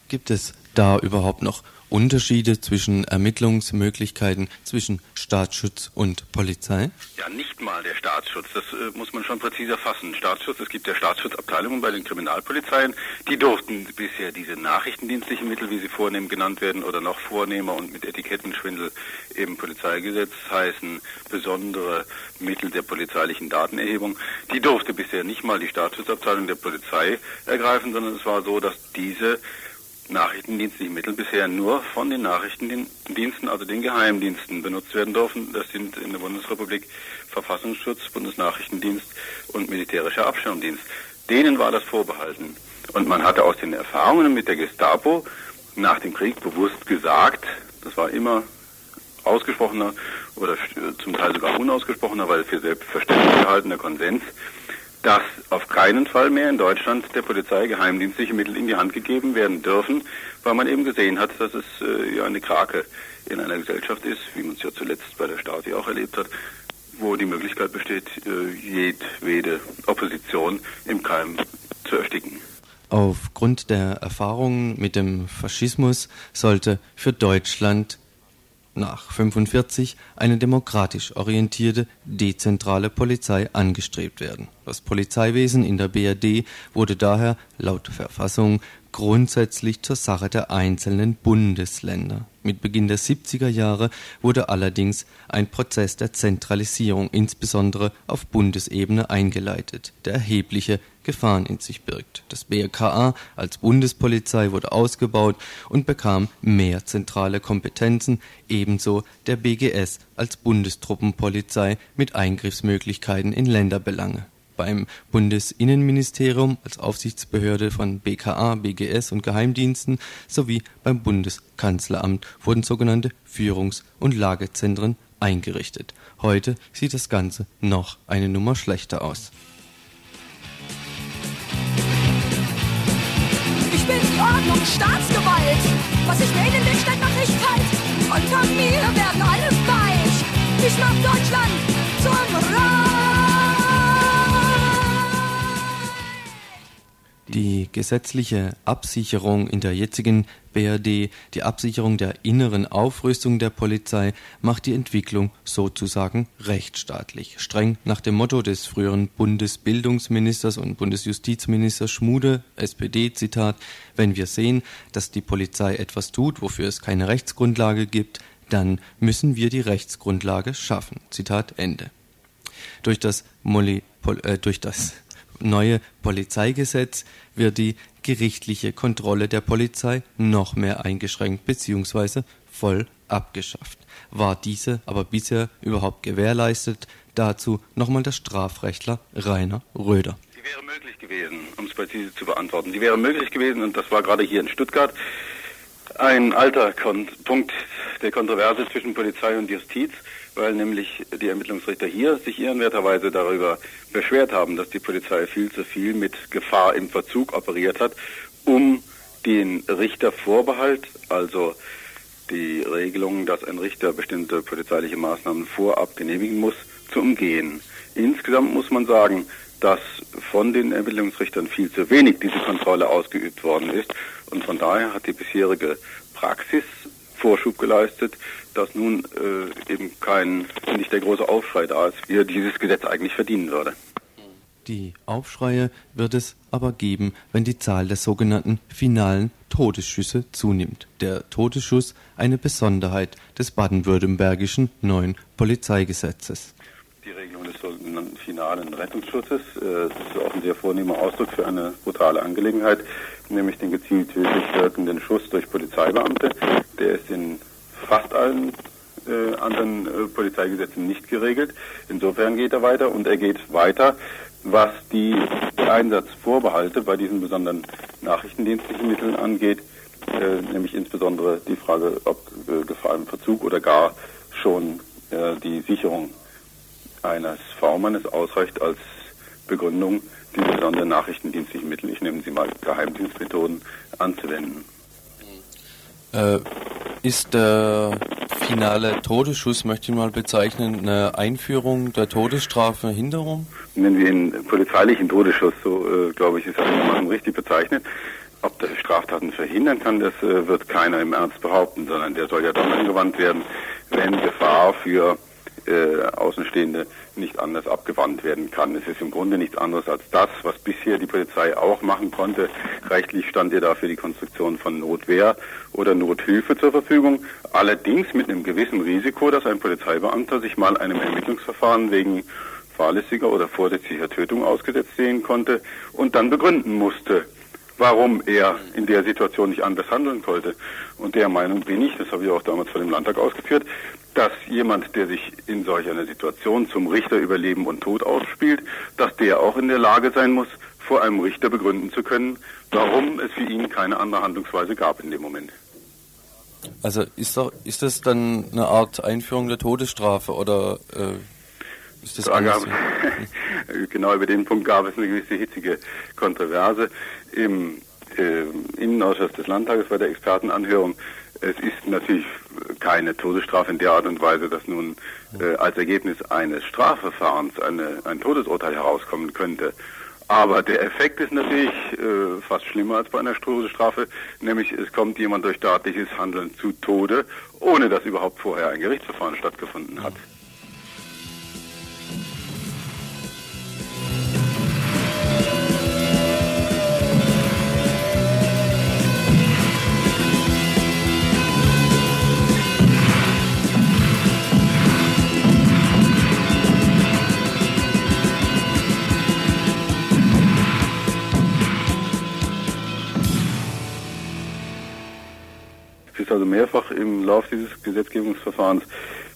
Gibt es da überhaupt noch Unterschiede zwischen Ermittlungsmöglichkeiten zwischen Staatsschutz und Polizei? Ja, nicht mal der Staatsschutz. Das äh, muss man schon präziser fassen. Staatsschutz, es gibt ja Staatsschutzabteilungen bei den Kriminalpolizeien, die durften bisher diese nachrichtendienstlichen Mittel, wie sie vornehm genannt werden, oder noch vornehmer und mit Etikettenschwindel im Polizeigesetz heißen, besondere Mittel der polizeilichen Datenerhebung, die durfte bisher nicht mal die Staatsschutzabteilung der Polizei ergreifen, sondern es war so, dass diese nachrichtendienstlichen Mittel bisher nur von den Nachrichtendiensten, also den Geheimdiensten, benutzt werden dürfen. Das sind in der Bundesrepublik Verfassungsschutz, Bundesnachrichtendienst und militärischer Abschirmdienst. Denen war das vorbehalten. Und man hatte aus den Erfahrungen mit der Gestapo nach dem Krieg bewusst gesagt, das war immer ausgesprochener oder zum Teil sogar unausgesprochener, weil für selbstverständlich gehaltener Konsens, dass auf keinen Fall mehr in Deutschland der Polizei geheimdienstliche Mittel in die Hand gegeben werden dürfen, weil man eben gesehen hat, dass es äh, ja eine Krake in einer Gesellschaft ist, wie man es ja zuletzt bei der Stasi auch erlebt hat, wo die Möglichkeit besteht, äh, jedwede Opposition im Keim zu ersticken. Aufgrund der Erfahrungen mit dem Faschismus sollte für Deutschland nach 45 eine demokratisch orientierte, dezentrale Polizei angestrebt werden. Das Polizeiwesen in der BRD wurde daher laut Verfassung grundsätzlich zur Sache der einzelnen Bundesländer. Mit Beginn der 70er Jahre wurde allerdings ein Prozess der Zentralisierung insbesondere auf Bundesebene eingeleitet, der erhebliche Gefahren in sich birgt. Das BKA als Bundespolizei wurde ausgebaut und bekam mehr zentrale Kompetenzen, ebenso der BGS als Bundestruppenpolizei mit Eingriffsmöglichkeiten in Länderbelange beim Bundesinnenministerium als Aufsichtsbehörde von BKA, BGS und Geheimdiensten sowie beim Bundeskanzleramt wurden sogenannte Führungs- und Lagezentren eingerichtet. Heute sieht das Ganze noch eine Nummer schlechter aus. Ich bin die Ordnung, Staatsgewalt. Was ich wähle, den Städt mach ich kalt. Unter mir werden alle weich. Ich mach Deutschland zum Reich. Die gesetzliche Absicherung in der jetzigen BRD, die Absicherung der inneren Aufrüstung der Polizei, macht die Entwicklung sozusagen rechtsstaatlich. Streng nach dem Motto des früheren Bundesbildungsministers und Bundesjustizministers Schmude, SPD, Zitat, wenn wir sehen, dass die Polizei etwas tut, wofür es keine Rechtsgrundlage gibt, dann müssen wir die Rechtsgrundlage schaffen. Zitat Ende. Durch das, Molly, äh, durch das neue Polizeigesetz wird die gerichtliche Kontrolle der Polizei noch mehr eingeschränkt bzw. voll abgeschafft. War diese aber bisher überhaupt gewährleistet? Dazu nochmal der Strafrechtler Rainer Röder. Die wäre möglich gewesen, um es präzise zu beantworten. Die wäre möglich gewesen, und das war gerade hier in Stuttgart ein alter Kon Punkt der Kontroverse zwischen Polizei und Justiz, weil nämlich die Ermittlungsrichter hier sich ehrenwerterweise darüber beschwert haben, dass die Polizei viel zu viel mit Gefahr im Verzug operiert hat, um den Richtervorbehalt, also die Regelung, dass ein Richter bestimmte polizeiliche Maßnahmen vorab genehmigen muss, zu umgehen. Insgesamt muss man sagen, dass von den Ermittlungsrichtern viel zu wenig diese Kontrolle ausgeübt worden ist. Und von daher hat die bisherige Praxis Vorschub geleistet, dass nun äh, eben kein, nicht der große Aufschrei da ist, wie er dieses Gesetz eigentlich verdienen würde. Die Aufschreie wird es aber geben, wenn die Zahl der sogenannten finalen Todesschüsse zunimmt. Der Todesschuss eine Besonderheit des baden-württembergischen neuen Polizeigesetzes. Die Regelung des sogenannten finalen Rettungsschutzes, äh, das ist auch ein sehr vornehmer Ausdruck für eine brutale Angelegenheit, nämlich den gezielt tödlich wirkenden Schuss durch Polizeibeamte. Der ist in fast allen äh, anderen äh, Polizeigesetzen nicht geregelt. Insofern geht er weiter und er geht weiter, was die Einsatzvorbehalte bei diesen besonderen nachrichtendienstlichen Mitteln angeht, äh, nämlich insbesondere die Frage, ob äh, Gefahr im Verzug oder gar schon äh, die Sicherung eines V-Mannes ausreicht als Begründung, die besonderen nachrichtendienstlichen Mittel, ich nehme sie mal Geheimdienstmethoden, anzuwenden. Äh, ist der finale Todesschuss, möchte ich mal bezeichnen, eine Einführung der Todesstrafverhinderung? Nennen wir ihn polizeilichen Todesschuss, so äh, glaube ich, ist einigermaßen richtig bezeichnet. Ob das Straftaten verhindern kann, das äh, wird keiner im Ernst behaupten, sondern der soll ja dann angewandt werden, wenn Gefahr für äh, Außenstehende nicht anders abgewandt werden kann. Es ist im Grunde nichts anderes als das, was bisher die Polizei auch machen konnte. Rechtlich stand ihr dafür die Konstruktion von Notwehr oder Nothilfe zur Verfügung. Allerdings mit einem gewissen Risiko, dass ein Polizeibeamter sich mal einem Ermittlungsverfahren wegen fahrlässiger oder vorsätzlicher Tötung ausgesetzt sehen konnte und dann begründen musste, warum er in der Situation nicht anders handeln konnte. Und der Meinung bin ich, das habe ich auch damals vor dem Landtag ausgeführt, dass jemand, der sich in solch einer Situation zum Richter über Leben und Tod ausspielt, dass der auch in der Lage sein muss, vor einem Richter begründen zu können, warum es für ihn keine andere Handlungsweise gab in dem Moment. Also ist, doch, ist das dann eine Art Einführung der Todesstrafe oder äh, ist das Da gab, genau über den Punkt gab es eine gewisse hitzige Kontroverse im äh, Innenausschuss des Landtages bei der Expertenanhörung. Es ist natürlich keine Todesstrafe in der Art und Weise, dass nun äh, als Ergebnis eines Strafverfahrens eine, ein Todesurteil herauskommen könnte. Aber der Effekt ist natürlich äh, fast schlimmer als bei einer Todesstrafe, nämlich es kommt jemand durch staatliches Handeln zu Tode, ohne dass überhaupt vorher ein Gerichtsverfahren stattgefunden hat. Also mehrfach im Laufe dieses Gesetzgebungsverfahrens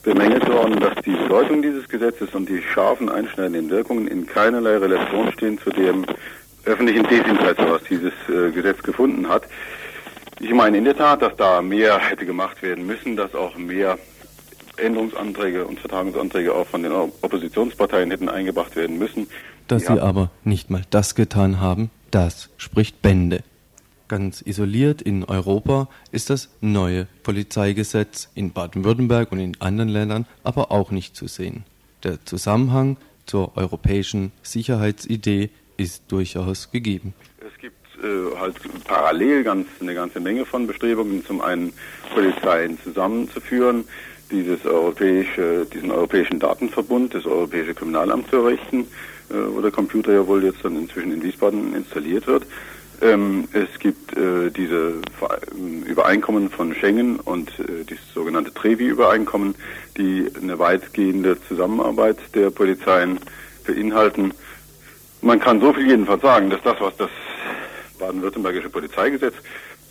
bemängelt worden, dass die Bedeutung dieses Gesetzes und die scharfen einschneidenden Wirkungen in keinerlei Relation stehen zu dem öffentlichen Desinteresse, was dieses äh, Gesetz gefunden hat. Ich meine in der Tat, dass da mehr hätte gemacht werden müssen, dass auch mehr Änderungsanträge und Vertagungsanträge auch von den Oppositionsparteien hätten eingebracht werden müssen. Dass Ja. sie aber nicht mal das getan haben, das spricht Bände. Ganz isoliert in Europa ist das neue Polizeigesetz in Baden-Württemberg und in anderen Ländern aber auch nicht zu sehen. Der Zusammenhang zur europäischen Sicherheitsidee ist durchaus gegeben. Es gibt äh, halt parallel ganz eine ganze Menge von Bestrebungen, zum einen Polizeien zusammenzuführen, dieses europäische, diesen europäischen Datenverbund, das europäische Kriminalamt zu errichten, äh, wo der Computer ja wohl jetzt dann inzwischen in Wiesbaden installiert wird. Ähm, es gibt äh, diese ähm, Übereinkommen von Schengen und äh, dieses sogenannte Trevi-Übereinkommen, die eine weitgehende Zusammenarbeit der Polizeien beinhalten. Man kann so viel jedenfalls sagen, dass das, was das baden-württembergische Polizeigesetz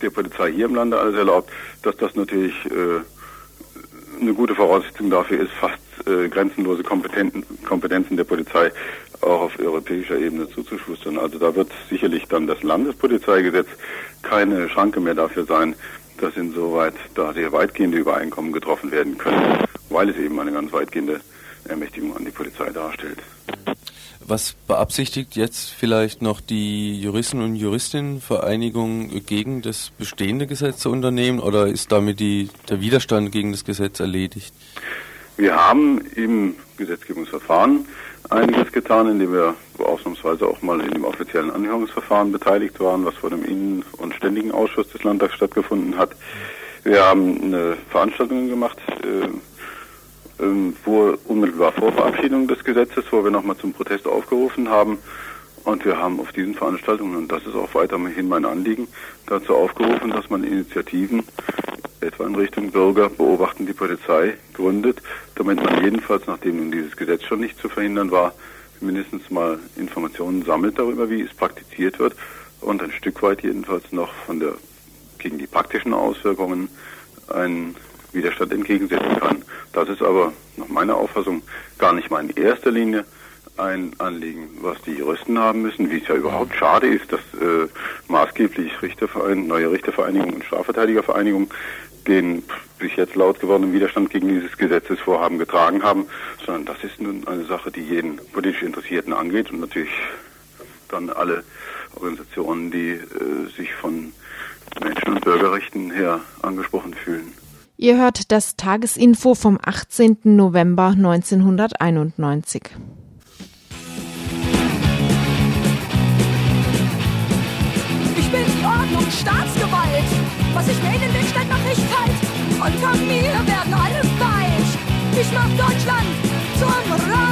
der Polizei hier im Lande alles erlaubt, dass das natürlich äh, eine gute Voraussetzung dafür ist, fast äh, grenzenlose Kompetenten, Kompetenzen der Polizei auch auf europäischer Ebene zuzuschustern. Also da wird sicherlich dann das Landespolizeigesetz keine Schranke mehr dafür sein, dass insoweit da sehr weitgehende Übereinkommen getroffen werden können, weil es eben eine ganz weitgehende Ermächtigung an die Polizei darstellt. Was beabsichtigt jetzt vielleicht noch die Juristen- und Juristinnenvereinigung gegen das bestehende Gesetz zu unternehmen oder ist damit die, der Widerstand gegen das Gesetz erledigt? Wir haben im Gesetzgebungsverfahren einiges getan, indem wir ausnahmsweise auch mal in dem offiziellen Anhörungsverfahren beteiligt waren, was vor dem Innen- und Ständigen Ausschuss des Landtags stattgefunden hat. Wir haben eine Veranstaltung gemacht, äh, äh, vor, unmittelbar vor Verabschiedung des Gesetzes, wo wir nochmal zum Protest aufgerufen haben. Und wir haben auf diesen Veranstaltungen, und das ist auch weiterhin mein Anliegen, dazu aufgerufen, dass man Initiativen etwa in Richtung Bürger beobachten die Polizei gründet, damit man jedenfalls, nachdem nun dieses Gesetz schon nicht zu verhindern war, mindestens mal Informationen sammelt darüber, wie es praktiziert wird und ein Stück weit jedenfalls noch von der gegen die praktischen Auswirkungen einen Widerstand entgegensetzen kann. Das ist aber nach meiner Auffassung gar nicht mal in erster Linie ein Anliegen, was die Juristen haben müssen, wie es ja überhaupt schade ist, dass äh, maßgeblich Richterverein, neue Richtervereinigung und Strafverteidigervereinigung den bis jetzt laut gewordenen Widerstand gegen dieses Gesetzesvorhaben getragen haben, sondern das ist nun eine Sache, die jeden politisch Interessierten angeht und natürlich dann alle Organisationen, die äh, sich von Menschen- und Bürgerrechten her angesprochen fühlen. Ihr hört das Tagesinfo vom 18. November 1991. Ich bin die Ordnung, Staatsgewalt. Was ich wählen will, stellt nach ich kalt. Unter mir werden alle weich. Ich mach Deutschland zum Reich.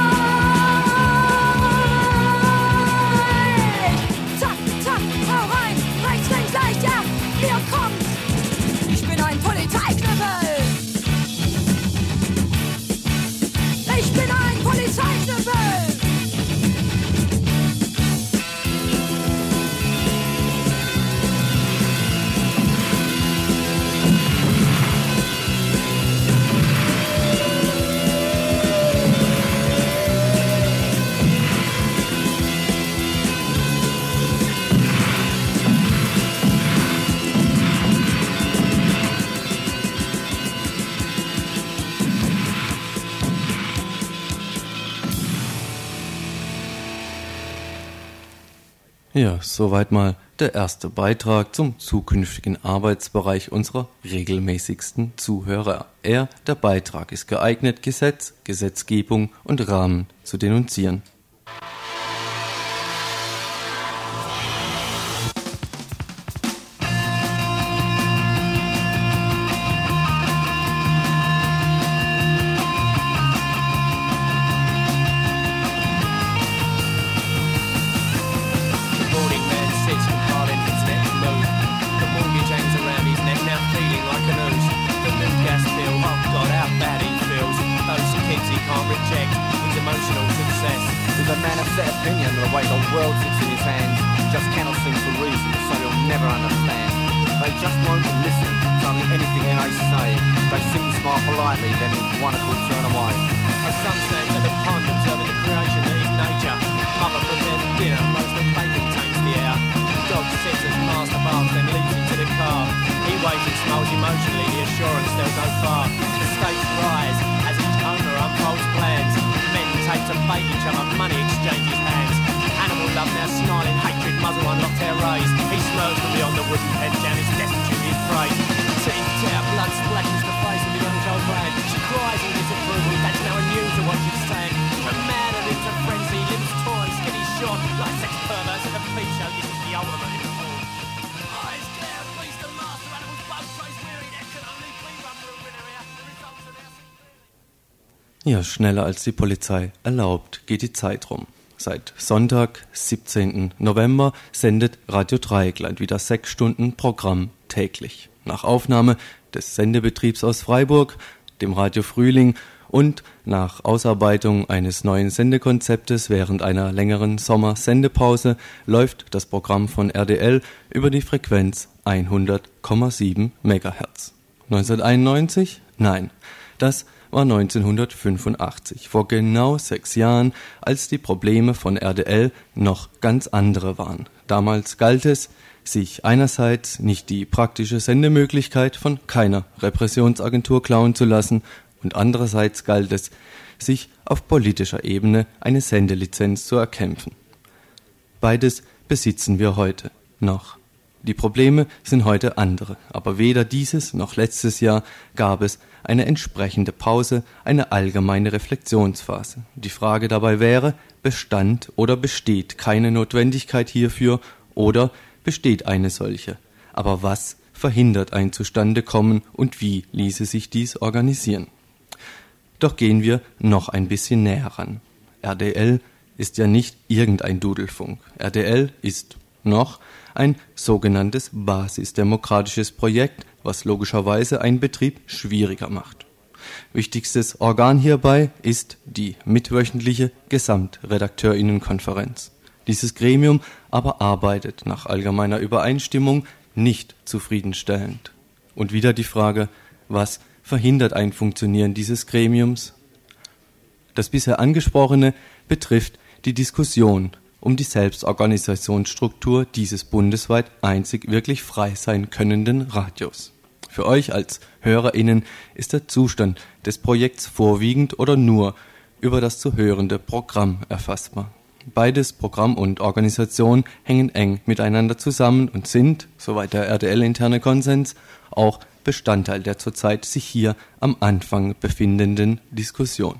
Ja, soweit mal der erste Beitrag zum zukünftigen Arbeitsbereich unserer regelmäßigsten Zuhörer. Er, der Beitrag, ist geeignet, Gesetz, Gesetzgebung und Rahmen zu denunzieren. Just won't listen to anything they say. They simply smile politely, then in one accord turn away. A sunset at the pond observing the creation that is nature. Mother prepares dinner, most of bacon taints the air. Dog sits as master bath, then leaps into the car. He waits and smiles emotionally, the assurance they'll go far. The stakes rise as each owner unfolds plans. Men take to bait each other, money exchanges hands. Animal love now snarling hatred, muzzle unlocked hair raised. He smirks from beyond the wooden head down his prey. Teeth tear, blood splashes the face of the young child man. She cries in disapproval, that's now anew to what she's saying. From madder into frenzy, limbs torn, skinny short, like sex perverts at a peep. This is the ultimate and. The Ja, schneller als die Polizei erlaubt geht die Zeit rum. Seit Sonntag, 17. November, sendet Radio Dreieckland wieder sechs Stunden Programm täglich. Nach Aufnahme des Sendebetriebs aus Freiburg, dem Radio Frühling und nach Ausarbeitung eines neuen Sendekonzeptes während einer längeren Sommersendepause läuft das Programm von RDL über die Frequenz 100,7 MHz. 1991? Nein. Das war 1985, vor genau sechs Jahren, als die Probleme von RDL noch ganz andere waren. Damals galt es, sich einerseits nicht die praktische Sendemöglichkeit von keiner Repressionsagentur klauen zu lassen und andererseits galt es, sich auf politischer Ebene eine Sendelizenz zu erkämpfen. Beides besitzen wir heute noch. Die Probleme sind heute andere, aber weder dieses noch letztes Jahr gab es eine entsprechende Pause, eine allgemeine Reflexionsphase. Die Frage dabei wäre, bestand oder besteht keine Notwendigkeit hierfür oder besteht eine solche. Aber was verhindert ein Zustandekommen und wie ließe sich dies organisieren? Doch gehen wir noch ein bisschen näher ran. RDL ist ja nicht irgendein Dudelfunk. RDL ist noch ein sogenanntes basisdemokratisches Projekt, was logischerweise einen Betrieb schwieriger macht. Wichtigstes Organ hierbei ist die mitwöchentliche Gesamtredakteurinnenkonferenz. Dieses Gremium aber arbeitet nach allgemeiner Übereinstimmung nicht zufriedenstellend. Und wieder die Frage, was verhindert ein Funktionieren dieses Gremiums? Das bisher angesprochene betrifft die Diskussion um die Selbstorganisationsstruktur dieses bundesweit einzig wirklich frei sein könnenden Radios. Für euch als HörerInnen ist der Zustand des Projekts vorwiegend oder nur über das zu hörende Programm erfassbar. Beides Programm und Organisation hängen eng miteinander zusammen und sind, soweit der RDL-interne Konsens, auch Bestandteil der zurzeit sich hier am Anfang befindenden Diskussion.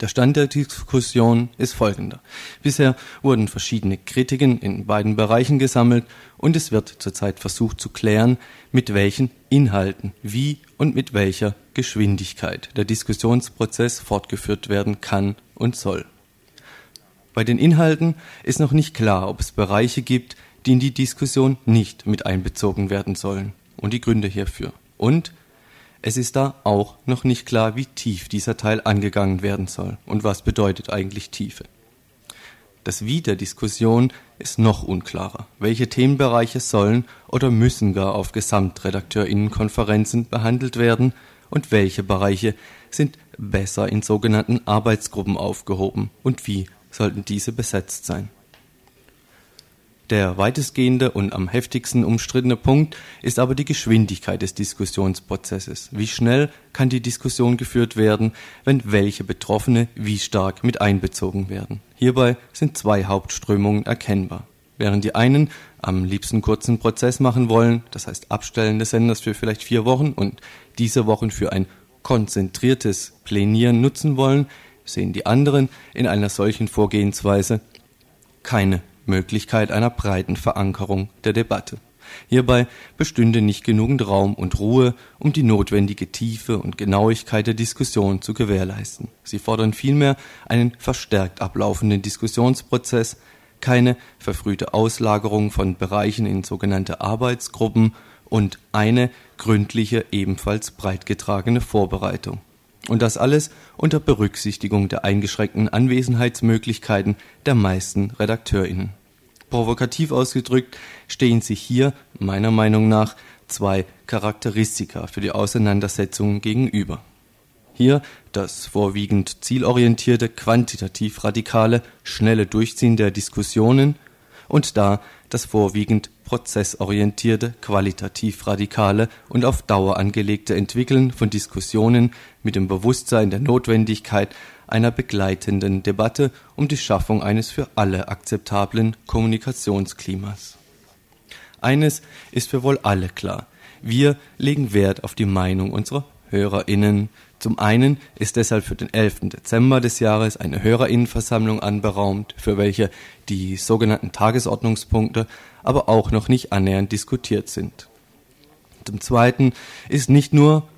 Der Stand der Diskussion ist folgender. Bisher wurden verschiedene Kritiken in beiden Bereichen gesammelt und es wird zurzeit versucht zu klären, mit welchen Inhalten, wie und mit welcher Geschwindigkeit der Diskussionsprozess fortgeführt werden kann und soll. Bei den Inhalten ist noch nicht klar, ob es Bereiche gibt, die in die Diskussion nicht mit einbezogen werden sollen und die Gründe hierfür. Und es ist da auch noch nicht klar, wie tief dieser Teil angegangen werden soll und was bedeutet eigentlich Tiefe. Das Wie der Diskussion ist noch unklarer. Welche Themenbereiche sollen oder müssen gar auf Gesamtredakteurinnenkonferenzen behandelt werden und welche Bereiche sind besser in sogenannten Arbeitsgruppen aufgehoben und wie sollten diese besetzt sein. Der weitestgehende und am heftigsten umstrittene Punkt ist aber die Geschwindigkeit des Diskussionsprozesses. Wie schnell kann die Diskussion geführt werden, wenn welche Betroffene wie stark mit einbezogen werden? Hierbei sind zwei Hauptströmungen erkennbar. Während die einen am liebsten kurzen Prozess machen wollen, das heißt Abstellen des Senders für vielleicht vier Wochen und diese Wochen für ein konzentriertes Plänieren nutzen wollen, sehen die anderen in einer solchen Vorgehensweise keine Möglichkeit einer breiten Verankerung der Debatte. Hierbei bestünde nicht genügend Raum und Ruhe, um die notwendige Tiefe und Genauigkeit der Diskussion zu gewährleisten. Sie fordern vielmehr einen verstärkt ablaufenden Diskussionsprozess, keine verfrühte Auslagerung von Bereichen in sogenannte Arbeitsgruppen und eine gründliche, ebenfalls breit getragene Vorbereitung. Und das alles unter Berücksichtigung der eingeschränkten Anwesenheitsmöglichkeiten der meisten RedakteurInnen. Provokativ ausgedrückt stehen sich hier, meiner Meinung nach, zwei Charakteristika für die Auseinandersetzung gegenüber. Hier das vorwiegend zielorientierte, quantitativ radikale, schnelle Durchziehen der Diskussionen und da das vorwiegend prozessorientierte, qualitativ radikale und auf Dauer angelegte Entwickeln von Diskussionen mit dem Bewusstsein der Notwendigkeit einer begleitenden Debatte um die Schaffung eines für alle akzeptablen Kommunikationsklimas. Eines ist für wohl alle klar. Wir legen Wert auf die Meinung unserer HörerInnen. Zum einen ist deshalb für den 11. Dezember des Jahres eine HörerInnenversammlung anberaumt, für welche die sogenannten Tagesordnungspunkte aber auch noch nicht annähernd diskutiert sind. Zum Zweiten ist nicht nur,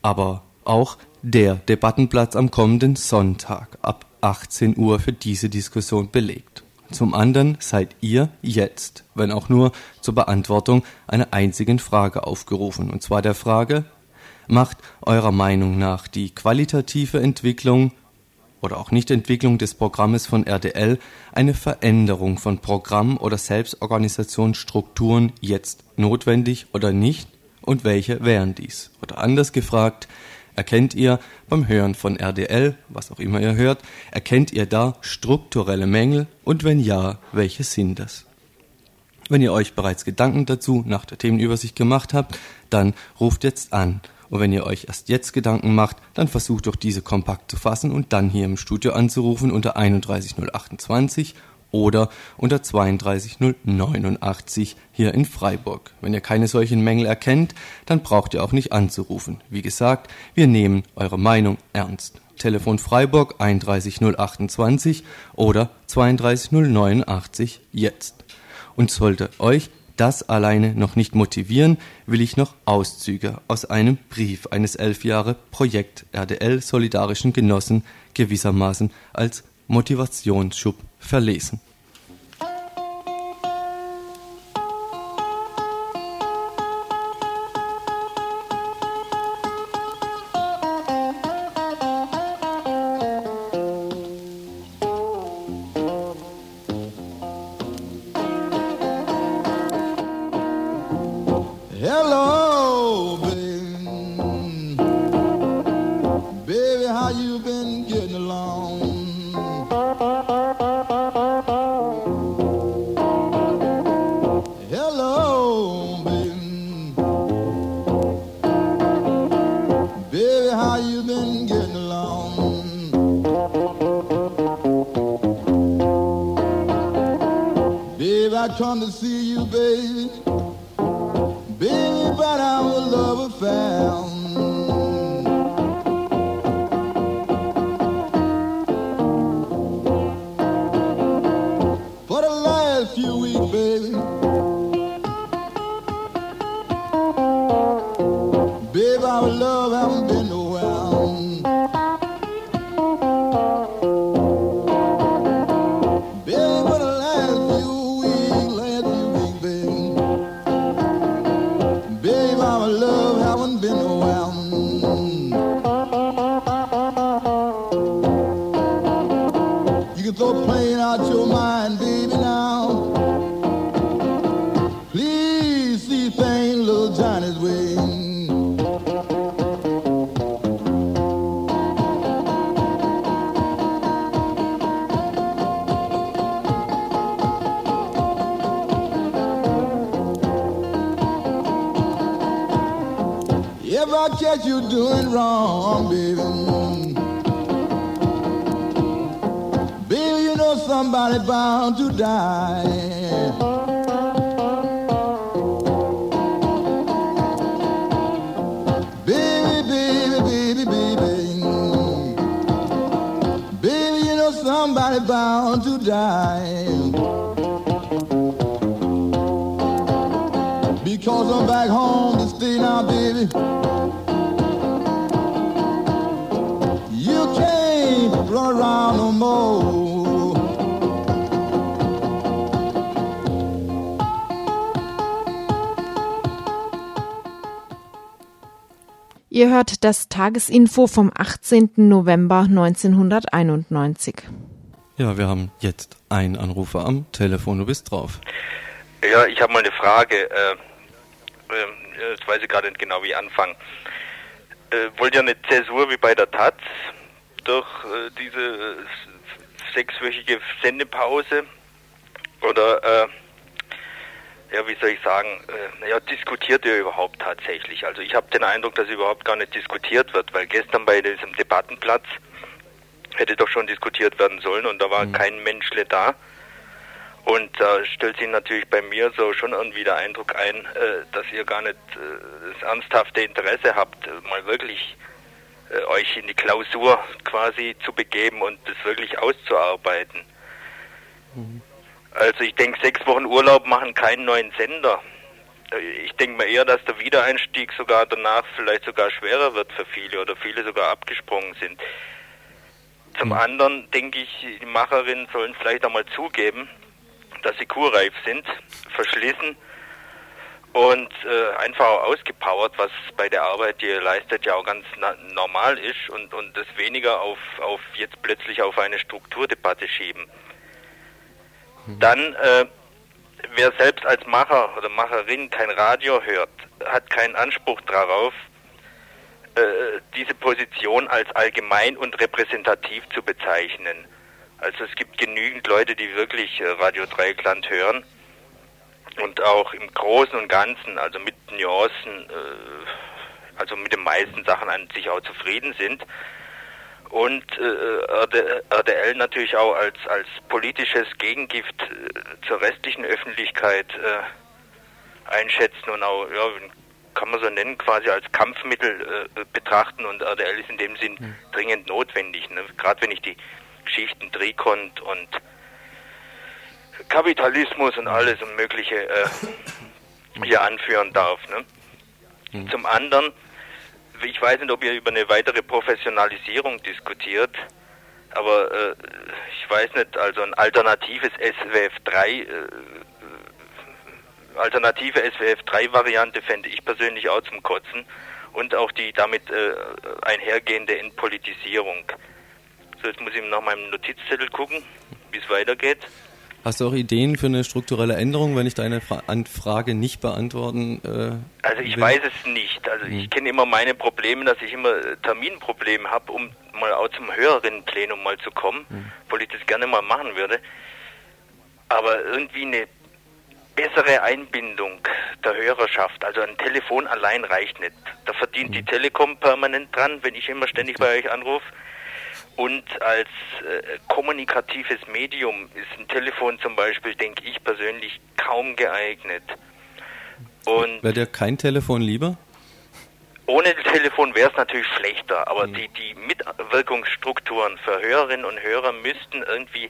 aber auch der Debattenplatz am kommenden Sonntag ab 18 Uhr für diese Diskussion belegt. Zum anderen seid ihr jetzt, wenn auch nur zur Beantwortung einer einzigen Frage aufgerufen, und zwar der Frage, macht eurer Meinung nach die qualitative Entwicklung oder auch Nichtentwicklung des Programmes von RDL eine Veränderung von Programm- oder Selbstorganisationsstrukturen jetzt notwendig oder nicht und welche wären dies? Oder anders gefragt, Erkennt ihr beim Hören von RDL, was auch immer ihr hört, erkennt ihr da strukturelle Mängel und wenn ja, welche sind das? Wenn ihr euch bereits Gedanken dazu nach der Themenübersicht gemacht habt, dann ruft jetzt an. Und wenn ihr euch erst jetzt Gedanken macht, dann versucht doch diese kompakt zu fassen und dann hier im Studio anzurufen unter 31028 oder unter 32089 hier in Freiburg. Wenn ihr keine solchen Mängel erkennt, dann braucht ihr auch nicht anzurufen. Wie gesagt, wir nehmen eure Meinung ernst. Telefon Freiburg 31028 oder 32089 jetzt. Und sollte euch das alleine noch nicht motivieren, will ich noch Auszüge aus einem Brief eines elf Jahre Projekt RDL Solidarischen Genossen gewissermaßen als Motivationsschub verlesen. Hello, somebody bound to die. Because I'm back home to stay now, baby. You can't run around no more. Ihr hört das Tagesinfo vom 18. November 1991. Ja, wir haben jetzt einen Anrufer am Telefon. Du bist drauf. Ja, ich habe mal eine Frage. Äh, äh, jetzt weiß ich gerade nicht genau, wie ich anfangen. Äh, wollt ihr eine Zäsur wie bei der Taz durch äh, diese äh, sechswöchige Sendepause? Oder, äh, ja, wie soll ich sagen, äh, naja, diskutiert ihr überhaupt tatsächlich? Also ich habe den Eindruck, dass überhaupt gar nicht diskutiert wird, weil gestern bei diesem Debattenplatz hätte doch schon diskutiert werden sollen und da war kein Menschle da. Und da stellt sich natürlich bei mir so schon irgendwie der Eindruck ein, äh, dass ihr gar nicht äh, das ernsthafte Interesse habt, äh, mal wirklich äh, euch in die Klausur quasi zu begeben und das wirklich auszuarbeiten. Also ich denke, sechs Wochen Urlaub machen keinen neuen Sender. Ich denke mal eher, dass der Wiedereinstieg sogar danach vielleicht sogar schwerer wird für viele oder viele sogar abgesprungen sind. Zum anderen denke ich, die Macherinnen sollen vielleicht einmal zugeben, dass sie kurreif sind, verschlissen und äh, einfach auch ausgepowert, was bei der Arbeit, die ihr leistet, ja auch ganz normal ist und, und das weniger auf, auf jetzt plötzlich auf eine Strukturdebatte schieben. Dann, äh, wer selbst als Macher oder Macherin kein Radio hört, hat keinen Anspruch darauf, äh, diese Position als allgemein und repräsentativ zu bezeichnen. Also es gibt genügend Leute, die wirklich äh, Radio Dreieckland hören und auch im Großen und Ganzen, also mit Nuancen, äh, also mit den meisten Sachen an sich auch zufrieden sind. Und äh, RDL natürlich auch als, als politisches Gegengift äh, zur restlichen Öffentlichkeit äh, einschätzen und auch, ja, kann man so nennen, quasi als Kampfmittel äh, betrachten und RDL ist in dem Sinn mhm. dringend notwendig. Ne? Gerade wenn ich die Geschichten Trikont und Kapitalismus und alles und Mögliche äh, hier anführen darf. Ne? Mhm. Zum anderen, ich weiß nicht, ob ihr über eine weitere Professionalisierung diskutiert, aber äh, ich weiß nicht, also ein alternatives SWF 3, äh, alternative SWF 3 Variante fände ich persönlich auch zum Kotzen und auch die damit äh, einhergehende Entpolitisierung. So, jetzt muss ich nach meinem Notizzettel gucken, wie es weitergeht. Hast du auch Ideen für eine strukturelle Änderung, wenn ich deine Fra Frage nicht beantworten äh, Also ich will? weiß es nicht. Also ich kenne immer meine Probleme, dass ich immer äh, Terminprobleme habe, um mal auch zum höheren Plenum mal zu kommen, hm. obwohl ich das gerne mal machen würde. Aber irgendwie eine bessere Einbindung der Hörerschaft, also ein Telefon allein reicht nicht. Da verdient hm. die Telekom permanent dran, wenn ich immer ständig bei euch anrufe. Und als äh, kommunikatives Medium ist ein Telefon zum Beispiel, denke ich persönlich, kaum geeignet. Und Wäre dir kein Telefon lieber? Ohne Telefon wäre es natürlich schlechter, aber mhm. die, die Mitwirkungsstrukturen für Hörerinnen und Hörer müssten irgendwie,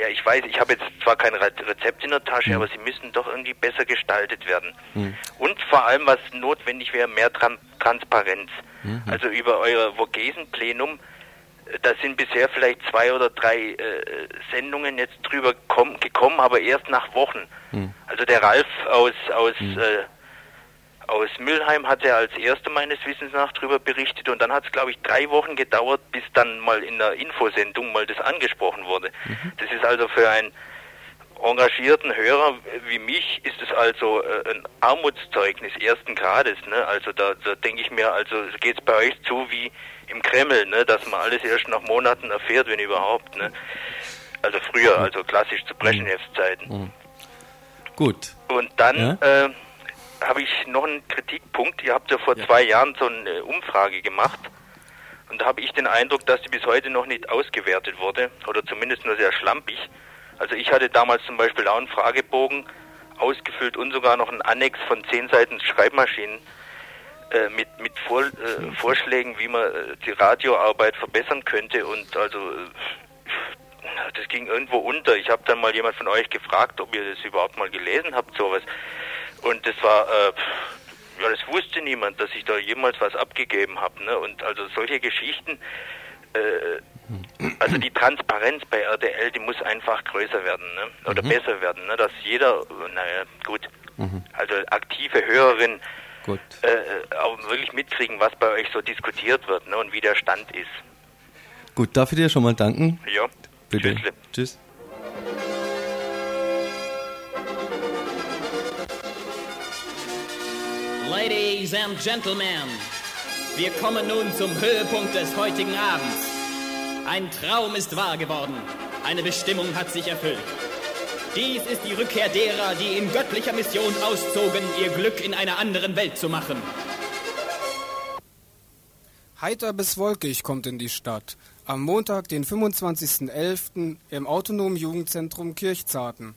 ja, ich weiß, ich habe jetzt zwar kein Rezept in der Tasche, mhm. aber sie müssen doch irgendwie besser gestaltet werden. Mhm. Und vor allem, was notwendig wäre, mehr Tran Transparenz. Mhm. Also über euer Vogesen-Plenum da sind bisher vielleicht zwei oder drei äh, Sendungen jetzt drüber komm, gekommen, aber erst nach Wochen. Hm. Also der Ralf aus aus hm. äh, aus Mülheim hat ja als erster meines Wissens nach drüber berichtet und dann hat es glaube ich drei Wochen gedauert, bis dann mal in der Infosendung mal das angesprochen wurde. Mhm. Das ist also für einen engagierten Hörer wie mich ist es also äh, ein Armutszeugnis ersten Grades. Ne? Also da, da denke ich mir, also geht es bei euch zu wie im Kreml, ne, dass man alles erst nach Monaten erfährt, wenn überhaupt. Ne? Also früher, also klassisch zu Brezhnev-Zeiten. Mhm. Gut. Und dann ja? äh, habe ich noch einen Kritikpunkt. Ihr habt ja vor ja. zwei Jahren so eine Umfrage gemacht. Und da habe ich den Eindruck, dass die bis heute noch nicht ausgewertet wurde. Oder zumindest nur sehr schlampig. Also ich hatte damals zum Beispiel auch einen Fragebogen ausgefüllt und sogar noch einen Annex von zehn Seiten Schreibmaschinen äh, mit, mit Vor, äh, Vorschlägen, wie man äh, die Radioarbeit verbessern könnte und also äh, das ging irgendwo unter. Ich habe dann mal jemand von euch gefragt, ob ihr das überhaupt mal gelesen habt, sowas. Und das war, äh, ja, das wusste niemand, dass ich da jemals was abgegeben habe. Ne? Und also solche Geschichten, äh, also die Transparenz bei RDL, die muss einfach größer werden ne? oder mhm. besser werden, ne? dass jeder, naja, gut, mhm. also aktive Hörerin Gut. Äh, äh, auch wirklich mitkriegen, was bei euch so diskutiert wird ne, und wie der Stand ist. Gut, darf ich dir schon mal danken? Ja. Bitte. Tschüss. Tschüss. Ladies and Gentlemen, wir kommen nun zum Höhepunkt des heutigen Abends. Ein Traum ist wahr geworden. Eine Bestimmung hat sich erfüllt. Dies ist die Rückkehr derer, die in göttlicher Mission auszogen, ihr Glück in einer anderen Welt zu machen. Heiter bis wolkig kommt in die Stadt. Am Montag, den 25.11. im Autonomen Jugendzentrum Kirchzarten.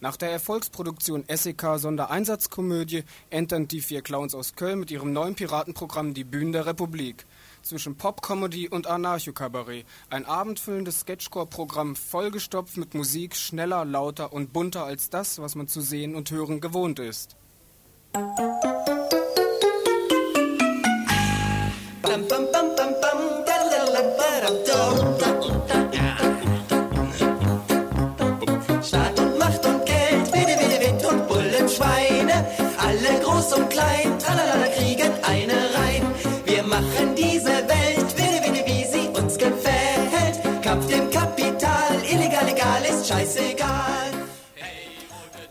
Nach der Erfolgsproduktion SEK Sondereinsatzkomödie entern die vier Clowns aus Köln mit ihrem neuen Piratenprogramm Die Bühnen der Republik zwischen Pop-Comedy und Anarcho-Kabarett. Ein abendfüllendes Sketchcore-Programm, vollgestopft mit Musik, schneller, lauter und bunter als das, was man zu sehen und hören gewohnt ist. Bam, bam, bam,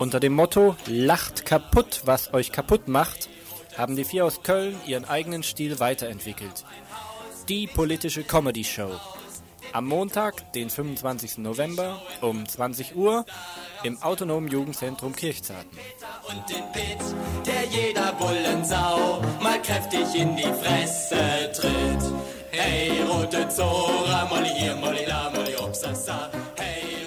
Unter dem Motto Lacht kaputt, was euch kaputt macht, haben die vier aus Köln ihren eigenen Stil weiterentwickelt. Die politische Comedy Show. Am Montag, den 25. November um 20 Uhr im Autonomen Jugendzentrum Kirchzarten. Und den Pit, der jeder Bullensau mal kräftig in die Fresse tritt. Hey, rote Zora, Molly hier, Molly da, Molly obsassa. Hey.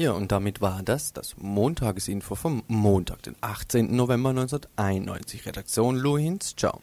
Ja, und damit war das das Montagesinfo vom Montag, den 18. November 1991. Redaktion Lohins. Ciao.